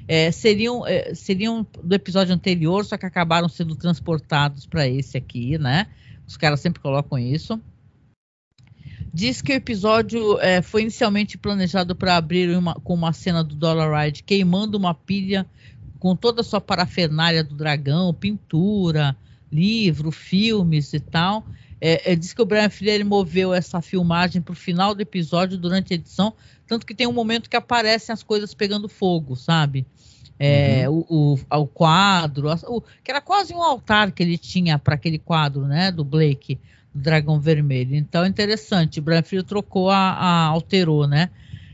é, seriam, é, seriam do episódio anterior, só que acabaram sendo transportados para esse aqui, né? Os caras sempre colocam isso. Diz que o episódio é, foi inicialmente planejado para abrir uma, com uma cena do Dollar Ride queimando uma pilha com toda a sua parafernália do dragão, pintura, livro, filmes e tal. É, é, diz que o Brian Freire moveu essa filmagem para o final do episódio durante a edição, tanto que tem um momento que aparecem as coisas pegando fogo, sabe? É, uhum. o, o, o, quadro, o, que era quase um altar que ele tinha para aquele quadro, né, do Blake, do Dragão Vermelho. Então, interessante, o Freire trocou, a, a alterou, né?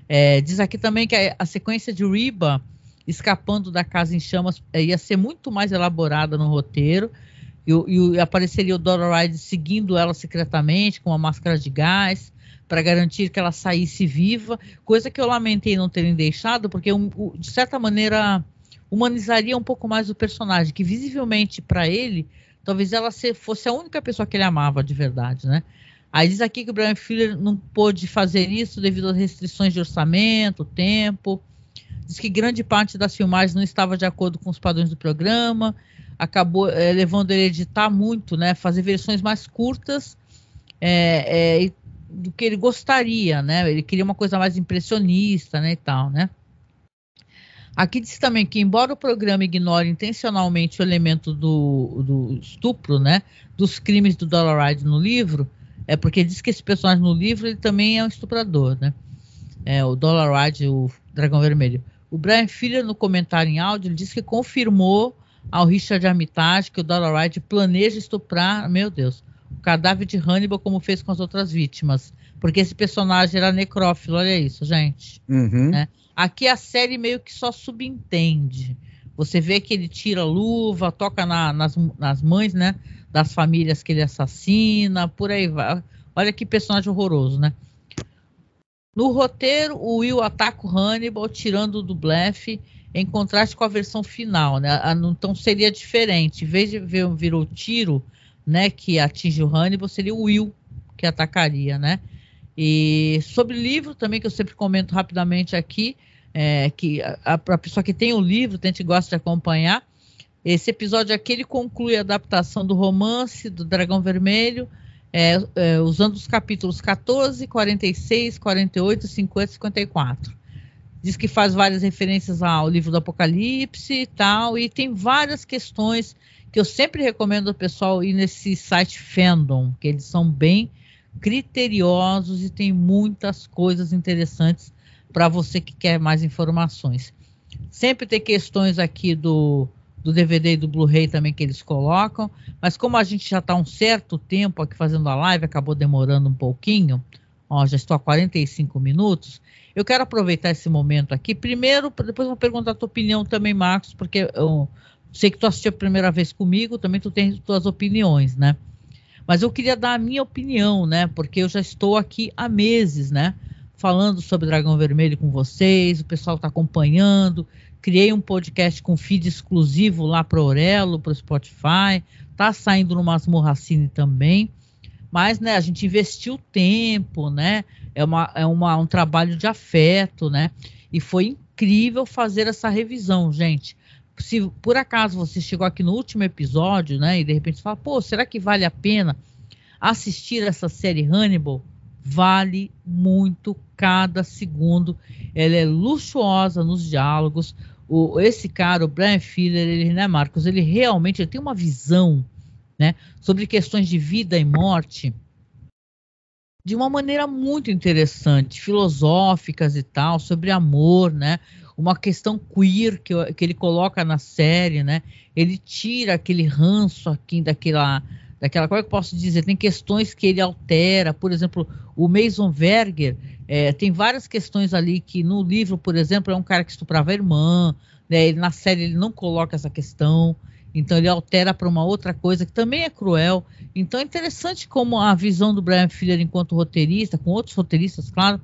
É, diz aqui também que a, a, sequência de Riba escapando da casa em chamas é, ia ser muito mais elaborada no roteiro, e, e apareceria o Dora Ride seguindo ela secretamente com uma máscara de gás para garantir que ela saísse viva, coisa que eu lamentei não terem deixado, porque um, de certa maneira humanizaria um pouco mais o personagem, que visivelmente para ele, talvez ela fosse a única pessoa que ele amava de verdade, né? Aí diz aqui que o Brian Fuller não pôde fazer isso devido às restrições de orçamento, tempo. Diz que grande parte das filmagens não estava de acordo com os padrões do programa acabou é, levando ele a editar muito, né? Fazer versões mais curtas é, é, do que ele gostaria, né? Ele queria uma coisa mais impressionista, né? E tal, né? Aqui diz também que, embora o programa ignore intencionalmente o elemento do, do estupro, né? Dos crimes do Dollar Ride no livro, é porque diz que esse personagem no livro ele também é um estuprador, né? É, o Dollar Ride, o Dragão Vermelho. O Brian Filha, no comentário em áudio, ele disse que confirmou ao Richard Armitage que o Dollar Ride planeja estuprar, meu Deus, o cadáver de Hannibal como fez com as outras vítimas. Porque esse personagem era necrófilo, olha isso, gente. Uhum. Né? Aqui a série meio que só subentende. Você vê que ele tira luva, toca na, nas, nas mães, né? Das famílias que ele assassina, por aí vai. Olha que personagem horroroso, né? No roteiro, o Will ataca o Hannibal, tirando do blefe em contraste com a versão final, né? Então seria diferente. Em vez de ver, vir o tiro, né, que atinge o Hannibal, seria o Will que atacaria, né? E sobre livro também, que eu sempre comento rapidamente aqui, é, que a, a pessoa que tem o livro, a gente gosta de acompanhar, esse episódio aqui ele conclui a adaptação do romance do Dragão Vermelho, é, é, usando os capítulos 14, 46, 48, 50 e 54. Diz que faz várias referências ao livro do Apocalipse e tal, e tem várias questões que eu sempre recomendo ao pessoal ir nesse site Fandom, que eles são bem criteriosos e tem muitas coisas interessantes para você que quer mais informações. Sempre tem questões aqui do, do DVD e do Blu-ray também que eles colocam, mas como a gente já está um certo tempo aqui fazendo a live, acabou demorando um pouquinho, ó, já estou a 45 minutos, eu quero aproveitar esse momento aqui, primeiro, depois vou perguntar a tua opinião também, Marcos, porque eu sei que tu assistiu a primeira vez comigo, também tu tens tuas opiniões, né? Mas eu queria dar a minha opinião, né? Porque eu já estou aqui há meses, né? Falando sobre Dragão Vermelho com vocês, o pessoal está acompanhando. Criei um podcast com feed exclusivo lá para Orelo, para o Spotify. Tá saindo no Masmorracine também. Mas, né, a gente investiu tempo, né? É, uma, é uma, um trabalho de afeto, né? E foi incrível fazer essa revisão, gente se por acaso você chegou aqui no último episódio, né, e de repente fala, pô, será que vale a pena assistir essa série Hannibal? Vale muito cada segundo. Ela é luxuosa nos diálogos. O, esse cara, o Brian Filler, ele, né, Marcos, ele realmente ele tem uma visão, né, sobre questões de vida e morte de uma maneira muito interessante, filosóficas e tal, sobre amor, né? Uma questão queer que, que ele coloca na série, né? Ele tira aquele ranço aqui daquela daquela como é que eu posso dizer? Tem questões que ele altera por exemplo o Mason Verger é, tem várias questões ali que no livro por exemplo é um cara que estuprava a irmã né, ele, na série ele não coloca essa questão então ele altera para uma outra coisa que também é cruel. Então é interessante como a visão do Brian Fuller enquanto roteirista com outros roteiristas claro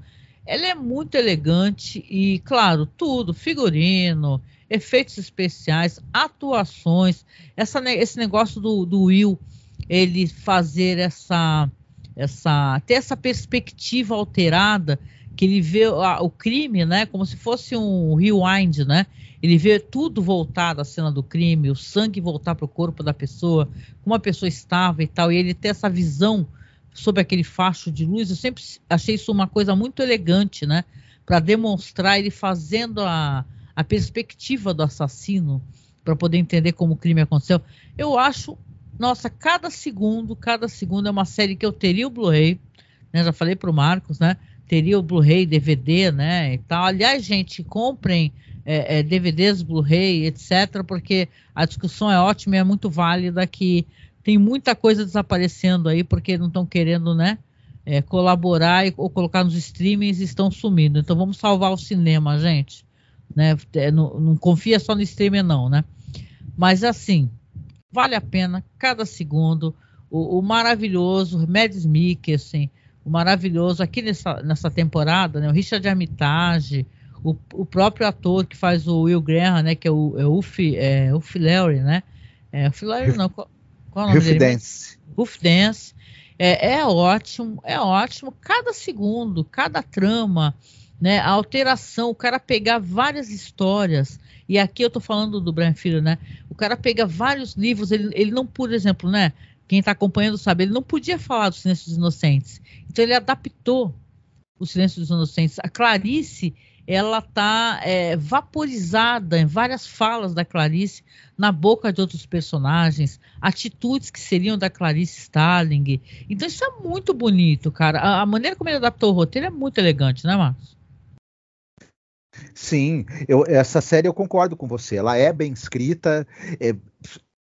ela é muito elegante e, claro, tudo, figurino, efeitos especiais, atuações, essa, esse negócio do, do Will, ele fazer essa, essa, ter essa perspectiva alterada, que ele vê a, o crime, né, como se fosse um rewind, né, ele vê tudo voltado à cena do crime, o sangue voltar para o corpo da pessoa, como a pessoa estava e tal, e ele ter essa visão sob aquele facho de luz, eu sempre achei isso uma coisa muito elegante, né? Para demonstrar ele fazendo a, a perspectiva do assassino, para poder entender como o crime aconteceu. Eu acho, nossa, cada segundo, cada segundo é uma série que eu teria o Blu-ray, né? Já falei para o Marcos, né? Teria o Blu-ray, DVD, né? E tal. Aliás, gente, comprem é, é, DVDs, Blu-ray, etc., porque a discussão é ótima e é muito válida que tem muita coisa desaparecendo aí porque não estão querendo, né? É, colaborar e, ou colocar nos streamings e estão sumindo. Então vamos salvar o cinema, gente. Né? É, não, não, confia só no streaming, não, né? Mas assim, vale a pena cada segundo. O, o maravilhoso Mads Mikkelsen, o maravilhoso aqui nessa, nessa temporada, né? O Richard Armitage, o, o próprio ator que faz o Will Graham, né? Que é o, é o Uff, é, Larry, né? É, Uff Larry não, qual é o nome Roof Dance. Roof Dance. É, é, ótimo, é ótimo. Cada segundo, cada trama, né? A alteração, o cara pegar várias histórias. E aqui eu tô falando do Brian Filho, né? O cara pega vários livros, ele, ele não, por exemplo, né? Quem está acompanhando sabe, ele não podia falar do Silêncio dos Inocentes. Então ele adaptou o Silêncio dos Inocentes. A Clarice, ela está é, vaporizada em várias falas da Clarice na boca de outros personagens, atitudes que seriam da Clarice Starling. Então isso é muito bonito, cara. A, a maneira como ele adaptou o roteiro é muito elegante, né, Marcos? Sim, eu, essa série eu concordo com você. Ela é bem escrita, é,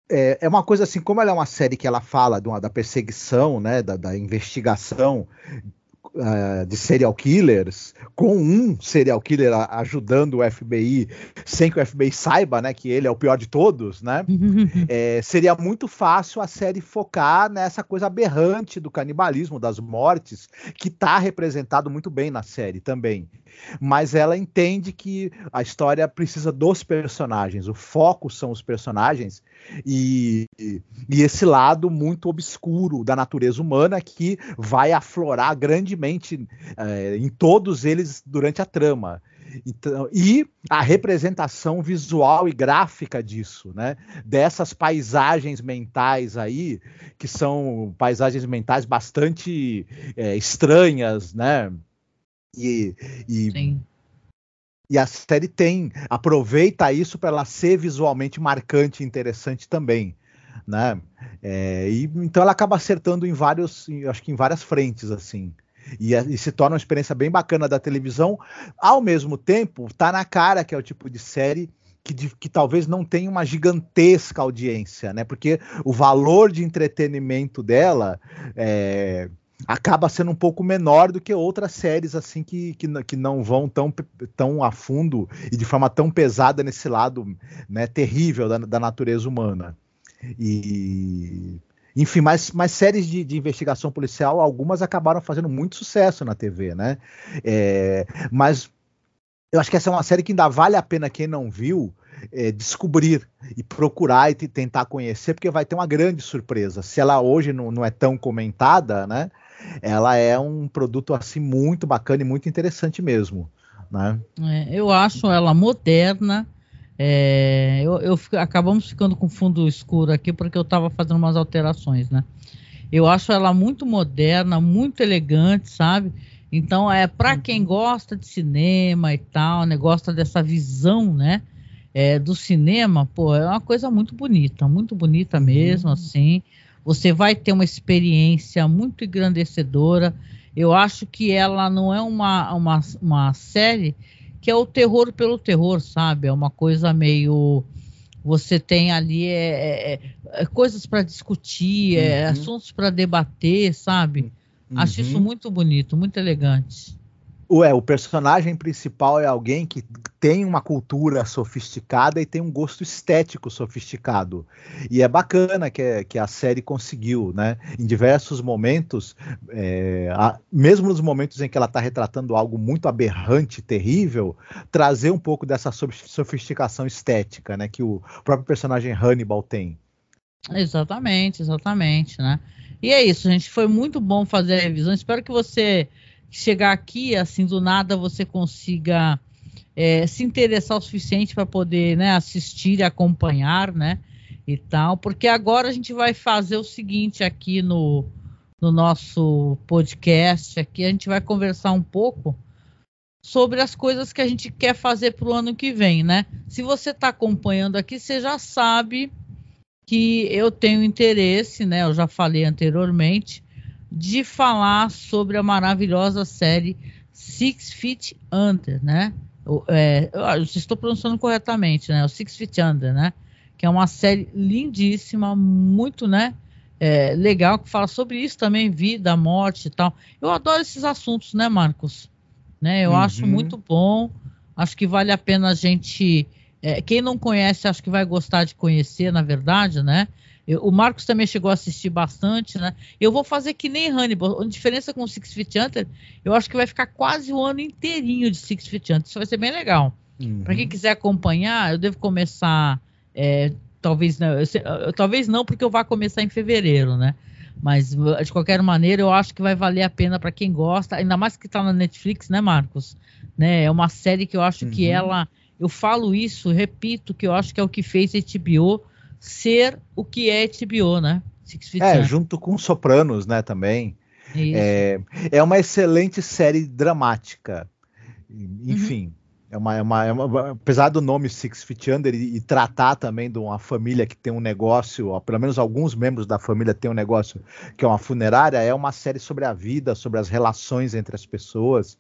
é, é, uma coisa assim, como ela é uma série que ela fala uma, da perseguição, né, da, da investigação uh, de serial killers, com um serial killer ajudando o FBI, sem que o FBI saiba, né, que ele é o pior de todos, né? é, seria muito fácil a série focar nessa coisa aberrante do canibalismo, das mortes, que está representado muito bem na série também. Mas ela entende que a história precisa dos personagens, o foco são os personagens e, e esse lado muito obscuro da natureza humana que vai aflorar grandemente é, em todos eles durante a trama. Então, e a representação visual e gráfica disso, né? Dessas paisagens mentais aí, que são paisagens mentais bastante é, estranhas, né? E, e, e, a série tem, aproveita isso para ela ser visualmente marcante e interessante também. Né? É, e, então ela acaba acertando em vários, acho que em várias frentes, assim. E, e, se torna uma experiência bem bacana da televisão. Ao mesmo tempo, tá na cara que é o tipo de série que, de, que, talvez não tenha uma gigantesca audiência, né? Porque o valor de entretenimento dela é, acaba sendo um pouco menor do que outras séries assim que, que, que, não vão tão, tão a fundo e de forma tão pesada nesse lado né, terrível da, da natureza humana. E enfim, mas, mas séries de, de, investigação policial, algumas acabaram fazendo muito sucesso na TV, né? É, mas eu acho que essa é uma série que ainda vale a pena quem não viu é, descobrir e procurar e tentar conhecer, porque vai ter uma grande surpresa. Se ela hoje não, não é tão comentada, né? Ela é um produto assim muito bacana e muito interessante mesmo. Né? É, eu acho ela moderna, é, eu, eu, acabamos ficando com fundo escuro aqui porque eu estava fazendo umas alterações, né? Eu acho ela muito moderna, muito elegante, sabe? Então é para uhum. quem gosta de cinema e tal, né? Gosta dessa visão, né? É, do cinema, pô, é uma coisa muito bonita, muito bonita mesmo, uhum. assim. Você vai ter uma experiência muito engrandecedora. Eu acho que ela não é uma, uma, uma série que é o terror pelo terror, sabe? É uma coisa meio. Você tem ali é, é, é, é coisas para discutir, é, uhum. assuntos para debater, sabe? Uhum. Acho isso muito bonito, muito elegante. Ué, o personagem principal é alguém que tem uma cultura sofisticada e tem um gosto estético sofisticado. E é bacana que, que a série conseguiu, né? Em diversos momentos, é, a, mesmo nos momentos em que ela está retratando algo muito aberrante, terrível, trazer um pouco dessa sofisticação estética, né? Que o próprio personagem Hannibal tem. Exatamente, exatamente, né? E é isso, gente. Foi muito bom fazer a revisão. Espero que você chegar aqui, assim, do nada você consiga é, se interessar o suficiente para poder né, assistir e acompanhar, né? E tal, porque agora a gente vai fazer o seguinte aqui no, no nosso podcast, aqui a gente vai conversar um pouco sobre as coisas que a gente quer fazer para o ano que vem, né? Se você está acompanhando aqui, você já sabe que eu tenho interesse, né? Eu já falei anteriormente, de falar sobre a maravilhosa série Six Feet Under, né? É, eu estou pronunciando corretamente, né? O Six Feet Under, né? Que é uma série lindíssima, muito, né? É, legal, que fala sobre isso também, vida, morte e tal. Eu adoro esses assuntos, né, Marcos? Né? Eu uhum. acho muito bom. Acho que vale a pena a gente. É, quem não conhece, acho que vai gostar de conhecer, na verdade, né? Eu, o Marcos também chegou a assistir bastante, né? Eu vou fazer que nem Hannibal. A diferença com o Six Feet Hunter, eu acho que vai ficar quase o ano inteirinho de Six Feet Hunter. Isso vai ser bem legal. Uhum. Para quem quiser acompanhar, eu devo começar. É, talvez não, eu, eu, talvez não, porque eu vá começar em fevereiro, né? Mas de qualquer maneira, eu acho que vai valer a pena para quem gosta, ainda mais que está na Netflix, né, Marcos? Né? É uma série que eu acho uhum. que ela. Eu falo isso, repito, que eu acho que é o que fez HBO ser o que é HBO, né? é, junto com Sopranos, né, também. É, é uma excelente série dramática. Enfim, uhum. É uma, é uma, é uma, apesar do nome Six Feet Under e, e, tratar também de uma família que tem um negócio, ó, pelo menos alguns membros da família têm um negócio que é uma funerária, é uma série sobre a vida, sobre as relações entre as pessoas.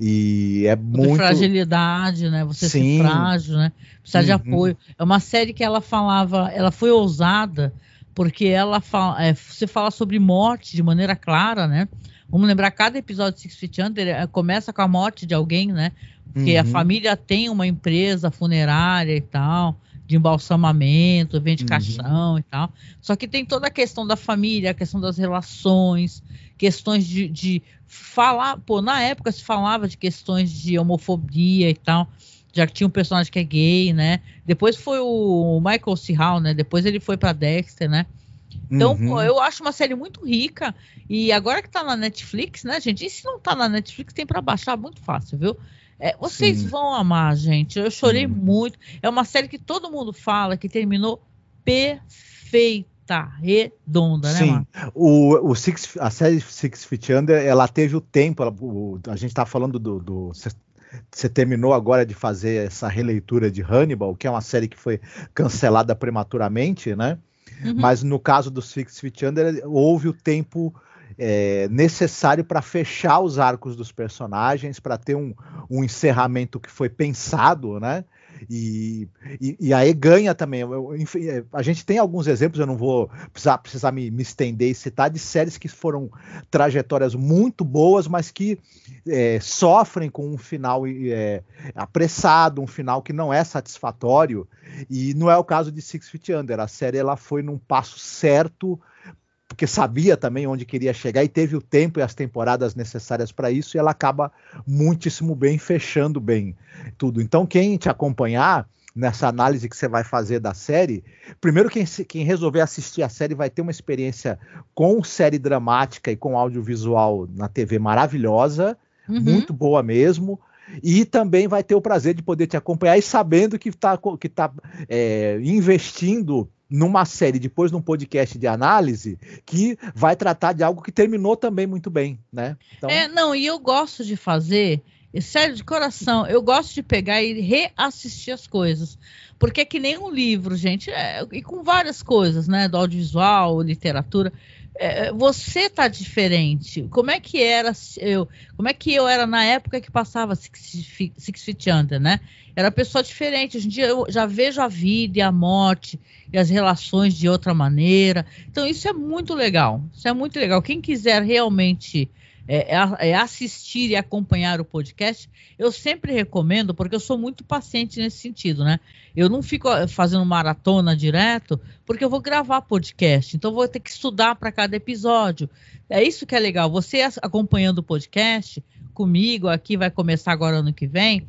E é muito. fragilidade, né? Você Sim. ser frágil, né? Precisar uhum. de apoio. É uma série que ela falava, ela foi ousada porque ela fala, é, você fala sobre morte de maneira clara, né? Vamos lembrar, cada episódio de Six Feet Under é, começa com a morte de alguém, né? Porque uhum. a família tem uma empresa funerária e tal, de embalsamamento, vende uhum. caixão e tal. Só que tem toda a questão da família, a questão das relações, questões de, de falar. Pô, na época se falava de questões de homofobia e tal já que tinha um personagem que é gay, né? Depois foi o Michael C. Hall, né? Depois ele foi para Dexter, né? Então, uhum. pô, eu acho uma série muito rica. E agora que tá na Netflix, né, gente? E se não tá na Netflix, tem para baixar muito fácil, viu? É, vocês Sim. vão amar, gente. Eu chorei muito. É uma série que todo mundo fala que terminou perfeita, redonda, né, Sim. O, o Six, a série Six Feet Under, ela teve o tempo. Ela, o, a gente tá falando do, do você terminou agora de fazer essa releitura de Hannibal, que é uma série que foi cancelada prematuramente, né? Uhum. Mas no caso do Six Feet Under, houve o tempo é, necessário para fechar os arcos dos personagens, para ter um, um encerramento que foi pensado, né? E, e, e, aí ganha também. Enfim, é, a gente tem alguns exemplos, eu não vou precisar, precisar me, me, estender e citar, de séries que foram trajetórias muito boas, mas que é, sofrem com um final é, apressado, um final que não é satisfatório. E não é o caso de Six Feet Under. A série ela foi num passo certo porque sabia também onde queria chegar e teve o tempo e as temporadas necessárias para isso, e ela acaba muitíssimo bem, fechando bem tudo. Então, quem te acompanhar nessa análise que você vai fazer da série, primeiro quem, quem resolver assistir a série vai ter uma experiência com série dramática e com audiovisual na TV maravilhosa, uhum. muito boa mesmo. E também vai ter o prazer de poder te acompanhar e sabendo que está que tá, é, investindo numa série, depois num podcast de análise, que vai tratar de algo que terminou também muito bem, né? Então... É, não, e eu gosto de fazer, sério, de coração, eu gosto de pegar e reassistir as coisas. Porque é que nem um livro, gente, é, e com várias coisas, né? Do audiovisual, literatura. É, você tá diferente. Como é que era eu? Como é que eu era na época que passava Six, Six Feet Under, né? Era pessoa diferente. Hoje em dia eu já vejo a vida e a morte e as relações de outra maneira. Então isso é muito legal. Isso é muito legal. Quem quiser realmente é, é, é, assistir e acompanhar o podcast, eu sempre recomendo, porque eu sou muito paciente nesse sentido, né? Eu não fico eh, fazendo maratona direto, porque eu vou gravar podcast, então vou ter que estudar para cada episódio. É isso que é legal. Você acompanhando o podcast comigo, aqui vai começar agora ano que vem.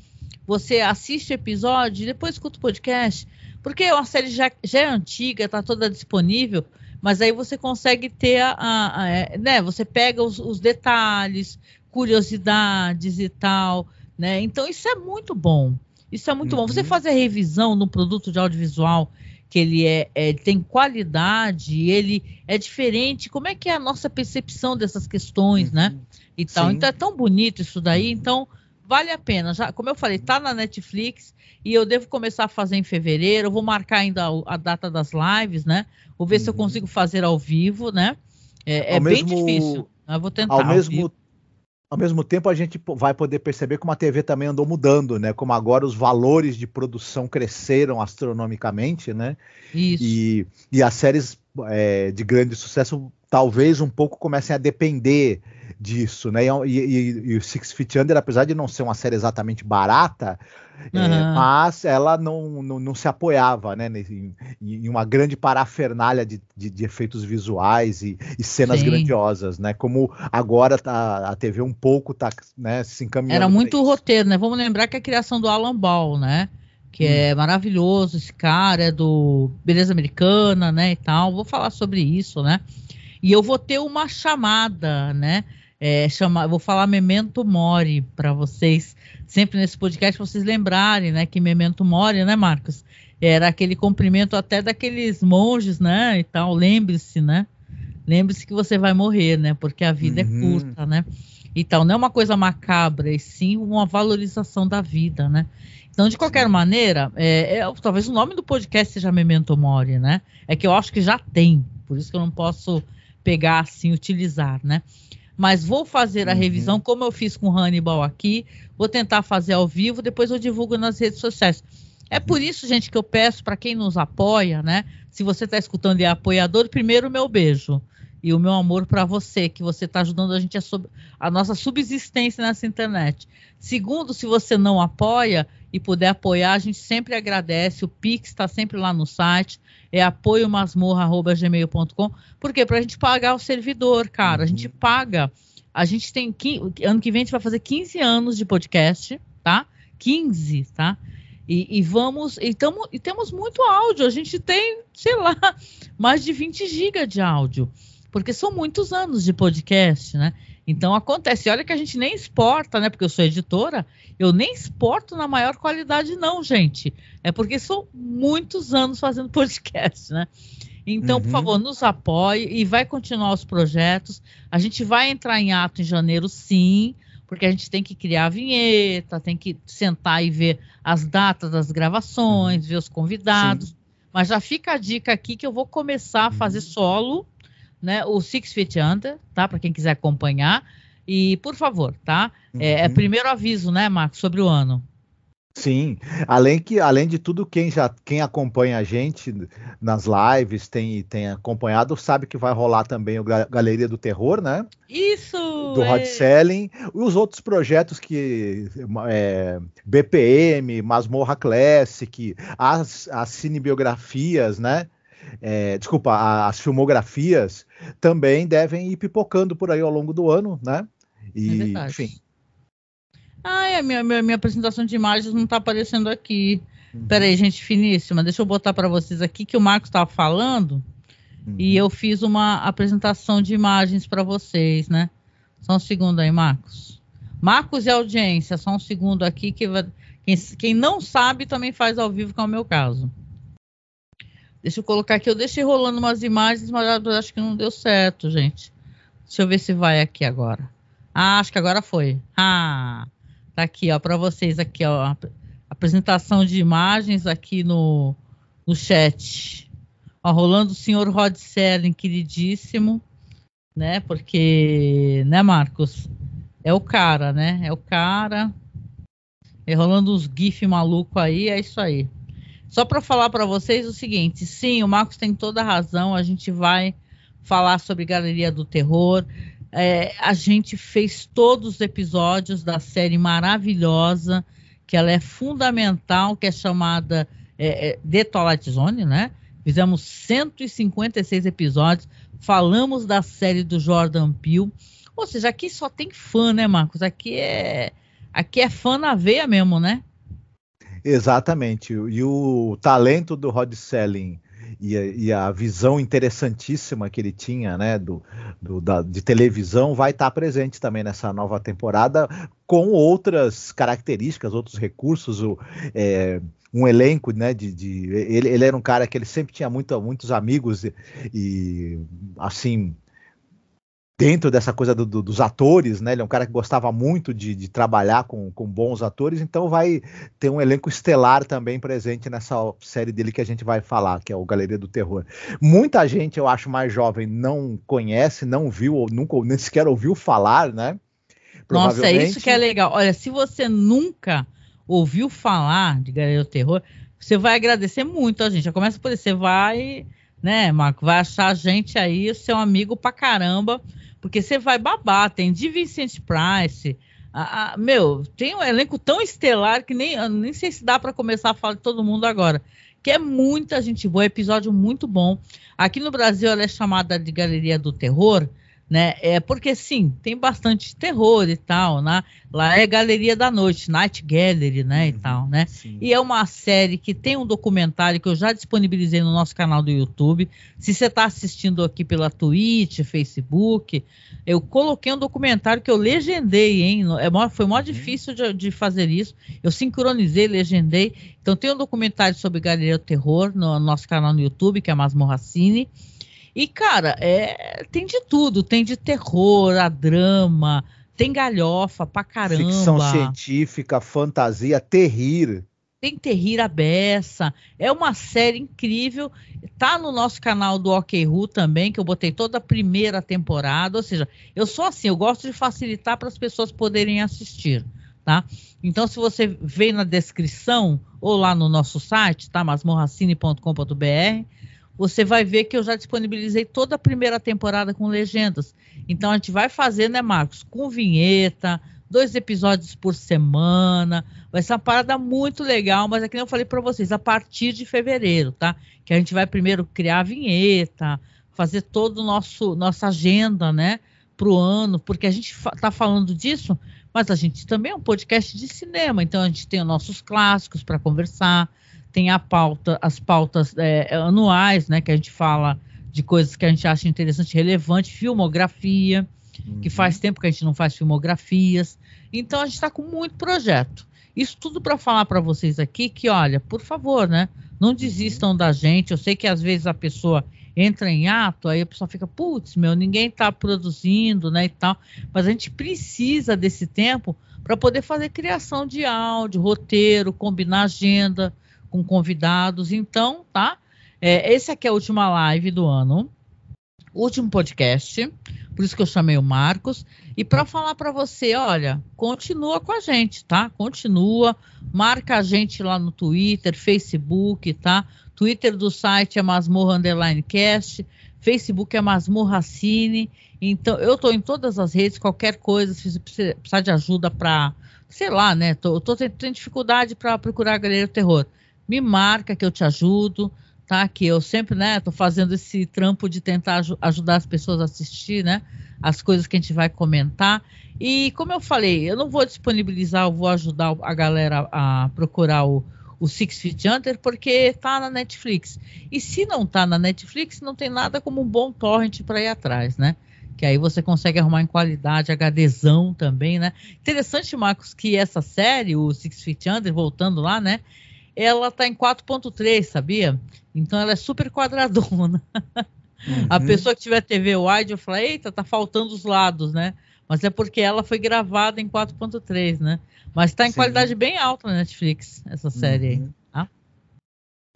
Você assiste o episódio e depois escuta o podcast, porque a série já, já é antiga, está toda disponível mas aí você consegue ter a, a, a é, né? Você pega os, os, detalhes, curiosidades e tal, né? Então isso é muito bom. Isso é muito uhum. bom. Você uhum. fazer revisão no produto de audiovisual que ele é, é tem qualidade, ele é diferente. Como é que é a nossa percepção dessas questões, né? uhum. né? E tal. Sim. Então é tão bonito isso daí. Então vale a pena. Já, como eu falei, tá na Netflix e eu devo começar a fazer em fevereiro. Eu vou marcar ainda a, a data das lives, né? Vou ver uhum. se eu uhum. consigo fazer ao vivo, né? É, é bem difícil. Eu vou tentar. Ao mesmo, ao mesmo tempo, a gente vai poder perceber como a TV também andou mudando, né? Como agora os valores de produção cresceram astronomicamente, né? Isso. E, e as séries é, de grande sucesso talvez um pouco comecem a depender disso, né? E, e, e, o Six Feet Under, apesar de não ser uma série exatamente barata, uhum. é, mas ela não, não, não, se apoiava, né? Em, em uma grande parafernália de, de, de efeitos visuais e, e cenas Sim. grandiosas, né? Como agora tá, a TV um pouco tá né, se encaminhando. Era muito roteiro, né? Vamos lembrar que é a criação do Alan Ball, né? Que hum. é maravilhoso, esse cara é do Beleza Americana, né, e tal. Vou falar sobre isso, né? E eu vou ter uma chamada, né? é, chama, vou falar Memento Mori para vocês, sempre nesse podcast, vocês lembrarem, né, que Memento Mori, né, Marcos? Era aquele cumprimento até daqueles monges, né, e tal, lembre-se, né? Lembre-se que você vai morrer, né? Porque a vida é uhum. é curta, né? Então, não é uma coisa macabra, e sim uma valorização da vida, né? Então, de qualquer sim. maneira, é, é, talvez o nome do podcast seja Memento Mori, né? É que eu acho que já tem, por isso que eu não posso pegar assim, utilizar, né? mas vou fazer a uhum. revisão, como eu fiz com Hannibal aqui, vou tentar fazer ao vivo, depois eu divulgo nas redes sociais. É por isso, gente, que eu peço para quem nos apoia, né? Se você está escutando e é apoiador, primeiro, meu beijo e o meu amor para você, que você está ajudando a gente a, sub, a, nossa subsistência nessa internet. Segundo, se você não apoia e puder apoiar, a gente sempre agradece. O Pix está sempre lá no site, é apoiomasmorra.gmail.com, porque para a gente pagar o servidor, cara, uhum. a gente paga. A gente tem. Ano que vem a gente vai fazer 15 anos de podcast, tá? 15, tá? E, e, vamos, e, tamo, e temos muito áudio. A gente tem, sei lá, mais de 20 GB de áudio porque são muitos anos de podcast, né? Então acontece, olha que a gente nem exporta, né? Porque eu sou editora, eu nem exporto na maior qualidade, não, gente. É porque são muitos anos fazendo podcast, né? Então, uhum. por favor, nos apoie e vai continuar os projetos. A gente vai entrar em ato em janeiro, sim, porque a gente tem que criar a vinheta, tem que sentar e ver as datas das gravações, uhum. ver os convidados. Sim. Mas já fica a dica aqui que eu vou começar a fazer uhum. solo né? O Six Feet Under, tá? Para quem quiser acompanhar. E, por favor, tá? Uhum. É, é, uhum. primeiro aviso, né, Marcos, sobre o ano. Sim, além que além de tudo quem já quem acompanha a gente nas lives tem tem acompanhado sabe que vai rolar também o Galeria do Terror, né? Isso. Do é... Rod Selling, os outros projetos que é, BPM, Masmorra Classic, as, as cinebiografias, né? É, desculpa, as filmografias também devem ir pipocando por aí ao longo do ano, né? E, é enfim. Ah, é, minha, minha, minha, apresentação de imagens não está aparecendo aqui. Uhum. Peraí, gente finíssima, deixa eu botar para vocês aqui que o Marcos estava falando uhum. e eu fiz uma apresentação de imagens para vocês, né? Só um segundo aí, Marcos. Marcos e audiência, só um segundo aqui que quem, quem não sabe também faz ao vivo, que é o meu caso. Deixa eu colocar aqui. Eu deixei rolando umas imagens, mas acho que não deu certo, gente. Deixa eu ver se vai aqui agora. Ah, acho que agora foi. Ah, tá aqui, ó, para vocês aqui, ó, apresentação de imagens aqui no, no chat. Ó, rolando o senhor Rod Serling, queridíssimo, né? Porque, né, Marcos? É o cara, né? É o cara. E rolando os GIF maluco aí, é isso aí. Só para falar para vocês o seguinte: sim, o Marcos tem toda a razão. A gente vai falar sobre Galeria do Terror. É, a gente fez todos os episódios da série maravilhosa, que ela é fundamental, que é chamada é, é, The Twilight Zone, né? Fizemos 156 episódios, falamos da série do Jordan Peele. Ou seja, aqui só tem fã, né, Marcos? Aqui é aqui é fã na veia mesmo, né? Exatamente. E o talento do Rod Selling e a, e a, visão interessantíssima que ele tinha, né, do, do da, de televisão, vai estar presente também nessa nova temporada, com outras características, outros recursos, o, é, um elenco, né, de, de ele, ele, era um cara que ele sempre tinha muito, muitos amigos e, e assim dentro dessa coisa do, do, dos atores, né? Ele é um cara que gostava muito de, de, trabalhar com, com bons atores, então vai ter um elenco estelar também presente nessa série dele que a gente vai falar, que é o Galeria do Terror. Muita gente, eu acho, mais jovem não conhece, não viu, ou nunca nem sequer ouviu falar, né? Nossa, é isso que é legal. Olha, se você nunca ouviu falar de Galeria do Terror, você vai agradecer muito a gente. Já começa por isso, você vai, né, Marco, vai achar a gente aí, seu amigo pra caramba porque você vai babar, tem de Vincent Price. A, a, meu, tem um elenco tão estelar que nem, nem sei se dá para começar a falar de todo mundo agora. Que é muita gente boa, episódio muito bom. Aqui no Brasil ela é chamada de Galeria do Terror, né? É porque sim, tem bastante terror e tal, né? Lá é Galeria da Noite, Night Gallery, né, uhum, e tal, né? Sim. E é uma série que tem um documentário que eu já disponibilizei no nosso canal do YouTube. Se você está assistindo aqui pela Twitch, Facebook, eu coloquei um documentário que eu legendei, hein? É foi mó uhum. difícil de, de, fazer isso. Eu sincronizei, legendei. Então tem um documentário sobre Galeria do Terror no, no nosso canal no YouTube, que é Masmorra Cine. E, cara, é, tem de tudo. Tem de terror, a drama, tem galhofa pra caramba. Ficção científica, fantasia, terrir. Tem terrir a beça. É uma série incrível. Tá no nosso canal do Ok Ru também, que eu botei toda a primeira temporada. Ou seja, eu sou assim, eu gosto de facilitar para as pessoas poderem assistir. tá? Então, se você vê na descrição ou lá no nosso site, tá? masmorracine.com.br, você vai ver que eu já disponibilizei toda a primeira temporada com legendas. Então, a gente vai fazer, né, Marcos? Com vinheta, dois episódios por semana. Vai ser uma parada muito legal, mas é que eu falei para vocês, a partir de fevereiro, tá? Que a gente vai primeiro criar a vinheta, fazer todo o nosso nossa agenda, né, para o ano, porque a gente está falando disso, mas a gente também é um podcast de cinema, então a gente tem os nossos clássicos para conversar, tem a pauta, as pautas é, anuais, né, que a gente fala de coisas que a gente acha interessante, relevante, filmografia, uhum. que faz tempo que a gente não faz filmografias. Então a gente está com muito projeto. Isso tudo para falar para vocês aqui que, olha, por favor, né? Não uhum. desistam da gente. Eu sei que às vezes a pessoa entra em ato, aí a pessoa fica, putz, meu, ninguém está produzindo, né, e tal. Mas a gente precisa desse tempo para poder fazer criação de áudio, roteiro, combinar agenda com convidados. Então, tá? É, esse aqui é a última live do ano, último podcast por isso que eu chamei o Marcos, e para falar para você, olha, continua com a gente, tá? Continua, marca a gente lá no Twitter, Facebook, tá? Twitter do site é Masmorra Underline Cast, Facebook é Masmorra Cine, então eu tô em todas as redes, qualquer coisa, se precisar de ajuda para, sei lá, né? Tô, tô tendo dificuldade para procurar a Galeria do Terror. Me marca que eu te ajudo tá? Que eu sempre, né, tô fazendo esse trampo de tentar aj ajudar as pessoas a assistir, né? As coisas que a gente vai comentar. E como eu falei, eu não vou disponibilizar, eu vou ajudar a galera a procurar o, o Six Feet Under porque tá na Netflix. E se não tá na Netflix, não tem nada como um bom torrent para ir atrás, né? Que aí você consegue arrumar em qualidade, HDzão também, né? Interessante, Marcos, que essa série, o Six Feet Under, voltando lá, né? Ela tá em 4.3, sabia? Então ela é super quadradona. Uhum. A pessoa que tiver TV wide, eu falo, eita, tá faltando os lados, né? Mas é porque ela foi gravada em 4.3, né? Mas tá em sim. qualidade bem alta na Netflix, essa série uhum. aí. Tá?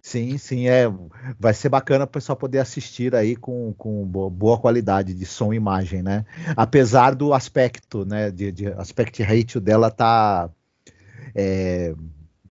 Sim, sim, é. Vai ser bacana o pessoal poder assistir aí com, com boa qualidade de som e imagem, né? Apesar do aspecto, né? De, de aspect ratio dela tá. É,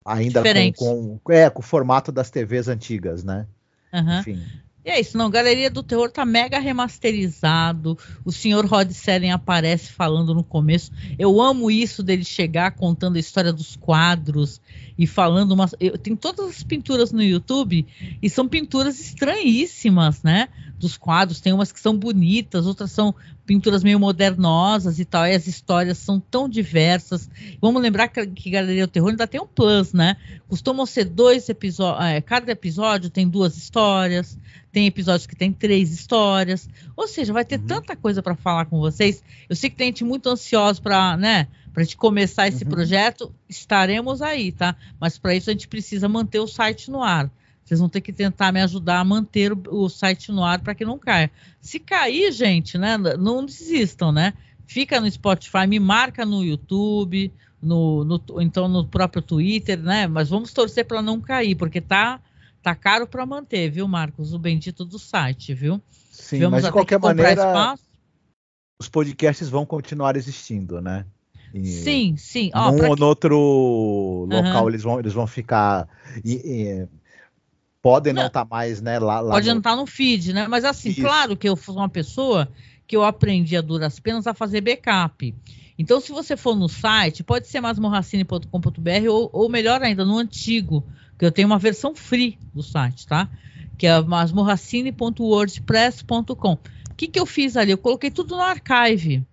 ainda com, com, é, com o formato das TVs antigas, né? Uhum. Enfim. E é isso, não, Galeria do Terror tá mega remasterizado. O senhor Rod Serling aparece falando no começo. Eu amo isso dele chegar contando a história dos quadros e falando umas. Eu, tem todas as pinturas no YouTube e são pinturas estranhíssimas, né? Dos quadros. Tem umas que são bonitas, outras são pinturas meio modernosas e tal. E as histórias são tão diversas. Vamos lembrar que, que Galeria do Terror ainda tem um plus, né? Costumam ser dois episódios. É, cada episódio tem duas histórias tem episódios que tem três histórias. Ou seja, vai ter uhum. tanta coisa para falar com vocês. Eu sei que tem gente muito ansiosa para, né, para gente começar esse uhum. projeto. Estaremos aí, tá? Mas para isso a gente precisa manter o site no ar. Vocês vão ter que tentar me ajudar a manter o, o site no ar para que não caia. Se cair, gente, né, não desistam, né? Fica no Spotify, me marca no YouTube, no, no então no próprio Twitter, né? Mas vamos torcer para não cair, porque tá Tá caro para manter, viu, Marcos? O bendito do site, viu? Sim, mas de qualquer maneira, espaço. os podcasts vão continuar existindo, né? E sim, sim. Ó, num ou que... no outro local uhum. eles, vão, eles vão ficar. E, e, podem não estar tá mais, né? Lá, lá pode no... não estar tá no feed, né? Mas assim, Isso. claro que eu sou uma pessoa que eu aprendi a duras penas a fazer backup. Então, se você for no site, pode ser masmorracine.com.br ou, ou melhor ainda, no antigo, que eu tenho uma versão free do site, tá? Que é masmorracine.wordpress.com. O que, que eu fiz ali? Eu coloquei tudo no archive.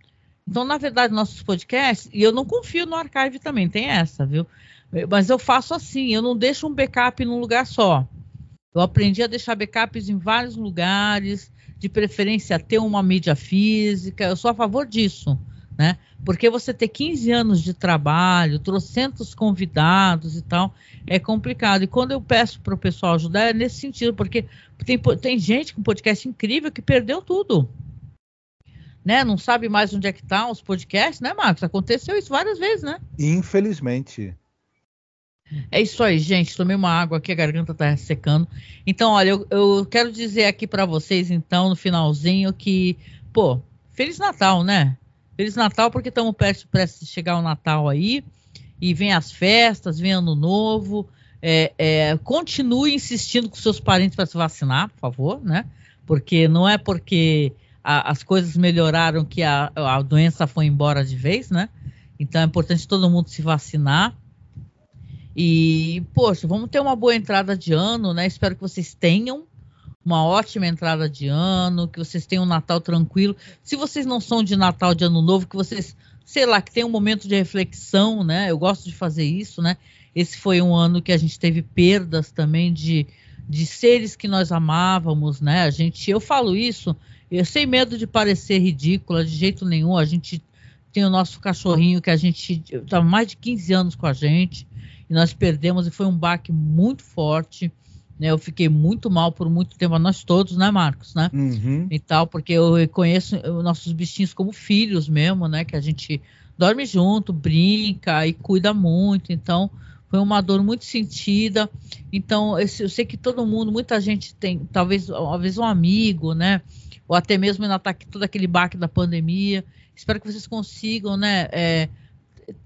Então, na verdade, nossos podcasts, e eu não confio no archive também, tem essa, viu? Mas eu faço assim, eu não deixo um backup num lugar só. Eu aprendi a deixar backups em vários lugares, de preferência ter uma mídia física, eu sou a favor disso né? Porque você ter 15 anos de trabalho, trocentos convidados e tal, é complicado. E quando eu peço para o pessoal ajudar, é nesse sentido, porque tem, tem gente com podcast incrível que perdeu tudo. Né? Não sabe mais onde é que estão tá os podcasts, né, Marcos? Aconteceu isso várias vezes, né? Infelizmente. É isso aí, gente. Tomei uma água aqui, a garganta tá secando. Então, olha, eu, eu quero dizer aqui para vocês, então, no finalzinho, que, pô, Feliz Natal, né? Feliz Natal, porque estamos prestes, prestes a chegar o Natal aí. e vem as festas, vem ano novo. É, é, continue insistindo com seus parentes para se vacinar, por favor, né? Porque não é porque a, as coisas melhoraram que a, a doença foi embora de vez, né? Então é importante todo mundo se vacinar. E, poxa, vamos ter uma boa entrada de ano, né? Espero que vocês tenham uma ótima entrada de ano, que vocês tenham um Natal tranquilo. Se vocês não são de Natal, de Ano Novo, que vocês, sei lá, que tenham um momento de reflexão, né? Eu gosto de fazer isso, né? Esse foi um ano que a gente teve perdas também de, de seres que nós amávamos, né? A gente, eu falo isso, eu sem medo de parecer ridícula, de jeito nenhum. A gente tem o nosso cachorrinho que a gente está mais de 15 anos com a gente e nós perdemos e foi um baque muito forte. Né, eu fiquei muito mal por muito tempo, nós todos, né, Marcos, né? Uhum. E tal, porque eu reconheço nossos bichinhos como filhos mesmo, né? Que a gente dorme junto, brinca e cuida muito. Então, foi uma dor muito sentida. Então, eu sei que todo mundo, muita gente tem, talvez, talvez um amigo, né? Ou até mesmo ainda está todo aquele baque da pandemia. Espero que vocês consigam, né? É,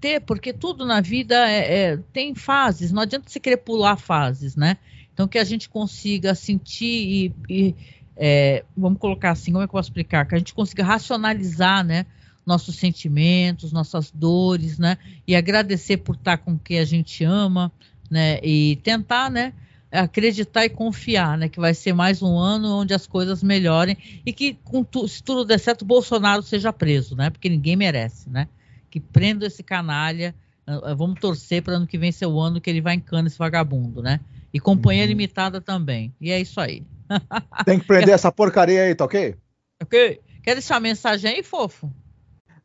ter, porque tudo na vida é, é, tem fases, não adianta você querer pular fases, né? Então que a gente consiga sentir e, e é, vamos colocar assim, como é que eu posso explicar? Que a gente consiga racionalizar, né? Nossos sentimentos, nossas dores, né? E agradecer por estar com quem a gente ama, né? E tentar, né? acreditar e confiar, né, que vai ser mais um ano onde as coisas melhorem e que, tu, se tudo der certo, Bolsonaro seja preso, né, porque ninguém merece, né, que prenda esse canalha, uh, vamos torcer para ano que vem ser o ano que ele vai em cana esse vagabundo, né, e companhia uhum. limitada também, e é isso aí. Tem que prender essa porcaria aí, tá ok? Ok. Quer deixar uma mensagem aí, fofo?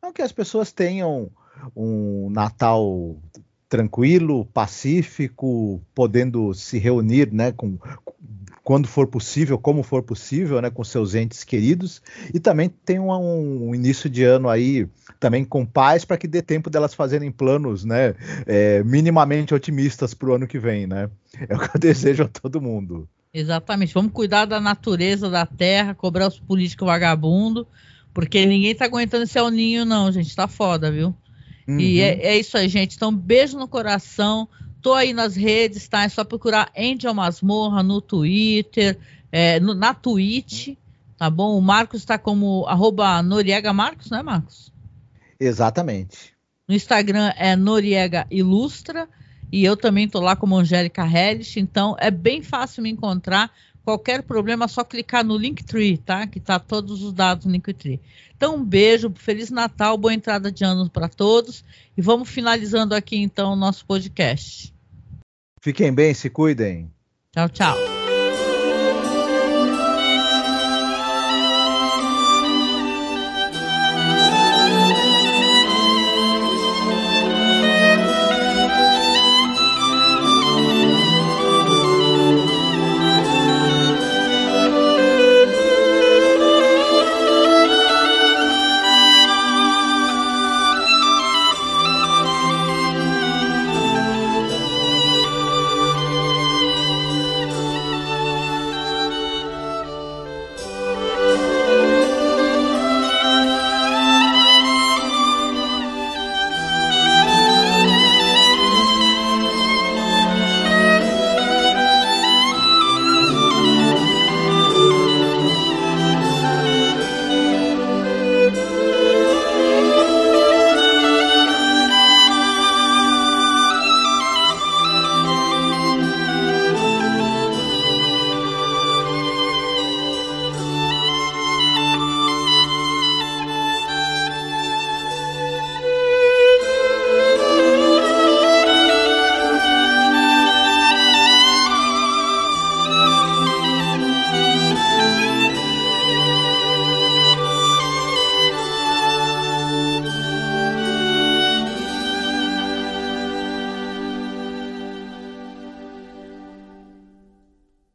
Não, que as pessoas tenham um Natal tranquilo, pacífico, podendo se reunir, né, com, quando for possível, como for possível, né, com seus entes queridos, e também tem um, um início de ano aí também com paz para que dê tempo delas fazerem planos, né, é, minimamente otimistas para o ano que vem, né? É o que eu desejo a todo mundo. Exatamente. Vamos cuidar da natureza, da terra, cobrar os políticos vagabundos, porque ninguém tá aguentando esse ninho, não, gente. Tá foda, viu? Uhum. E é, é, isso aí, gente. Então, beijo no coração. Tô aí nas redes, tá? É só procurar Angel Masmorra no Twitter, é, no, na Twitch, tá bom? O Marcos está como arroba Noriega Marcos, né, Marcos? Exatamente. No Instagram é Noriega Ilustra. E eu também tô lá como Angélica Hellish, então é bem fácil me encontrar. Qualquer problema é só clicar no Linktree, tá? Que tá todos os dados no Linktree. Então, um beijo, Feliz Natal, boa entrada de ano para todos. E vamos finalizando aqui então o nosso podcast. Fiquem bem, se cuidem. Tchau, tchau.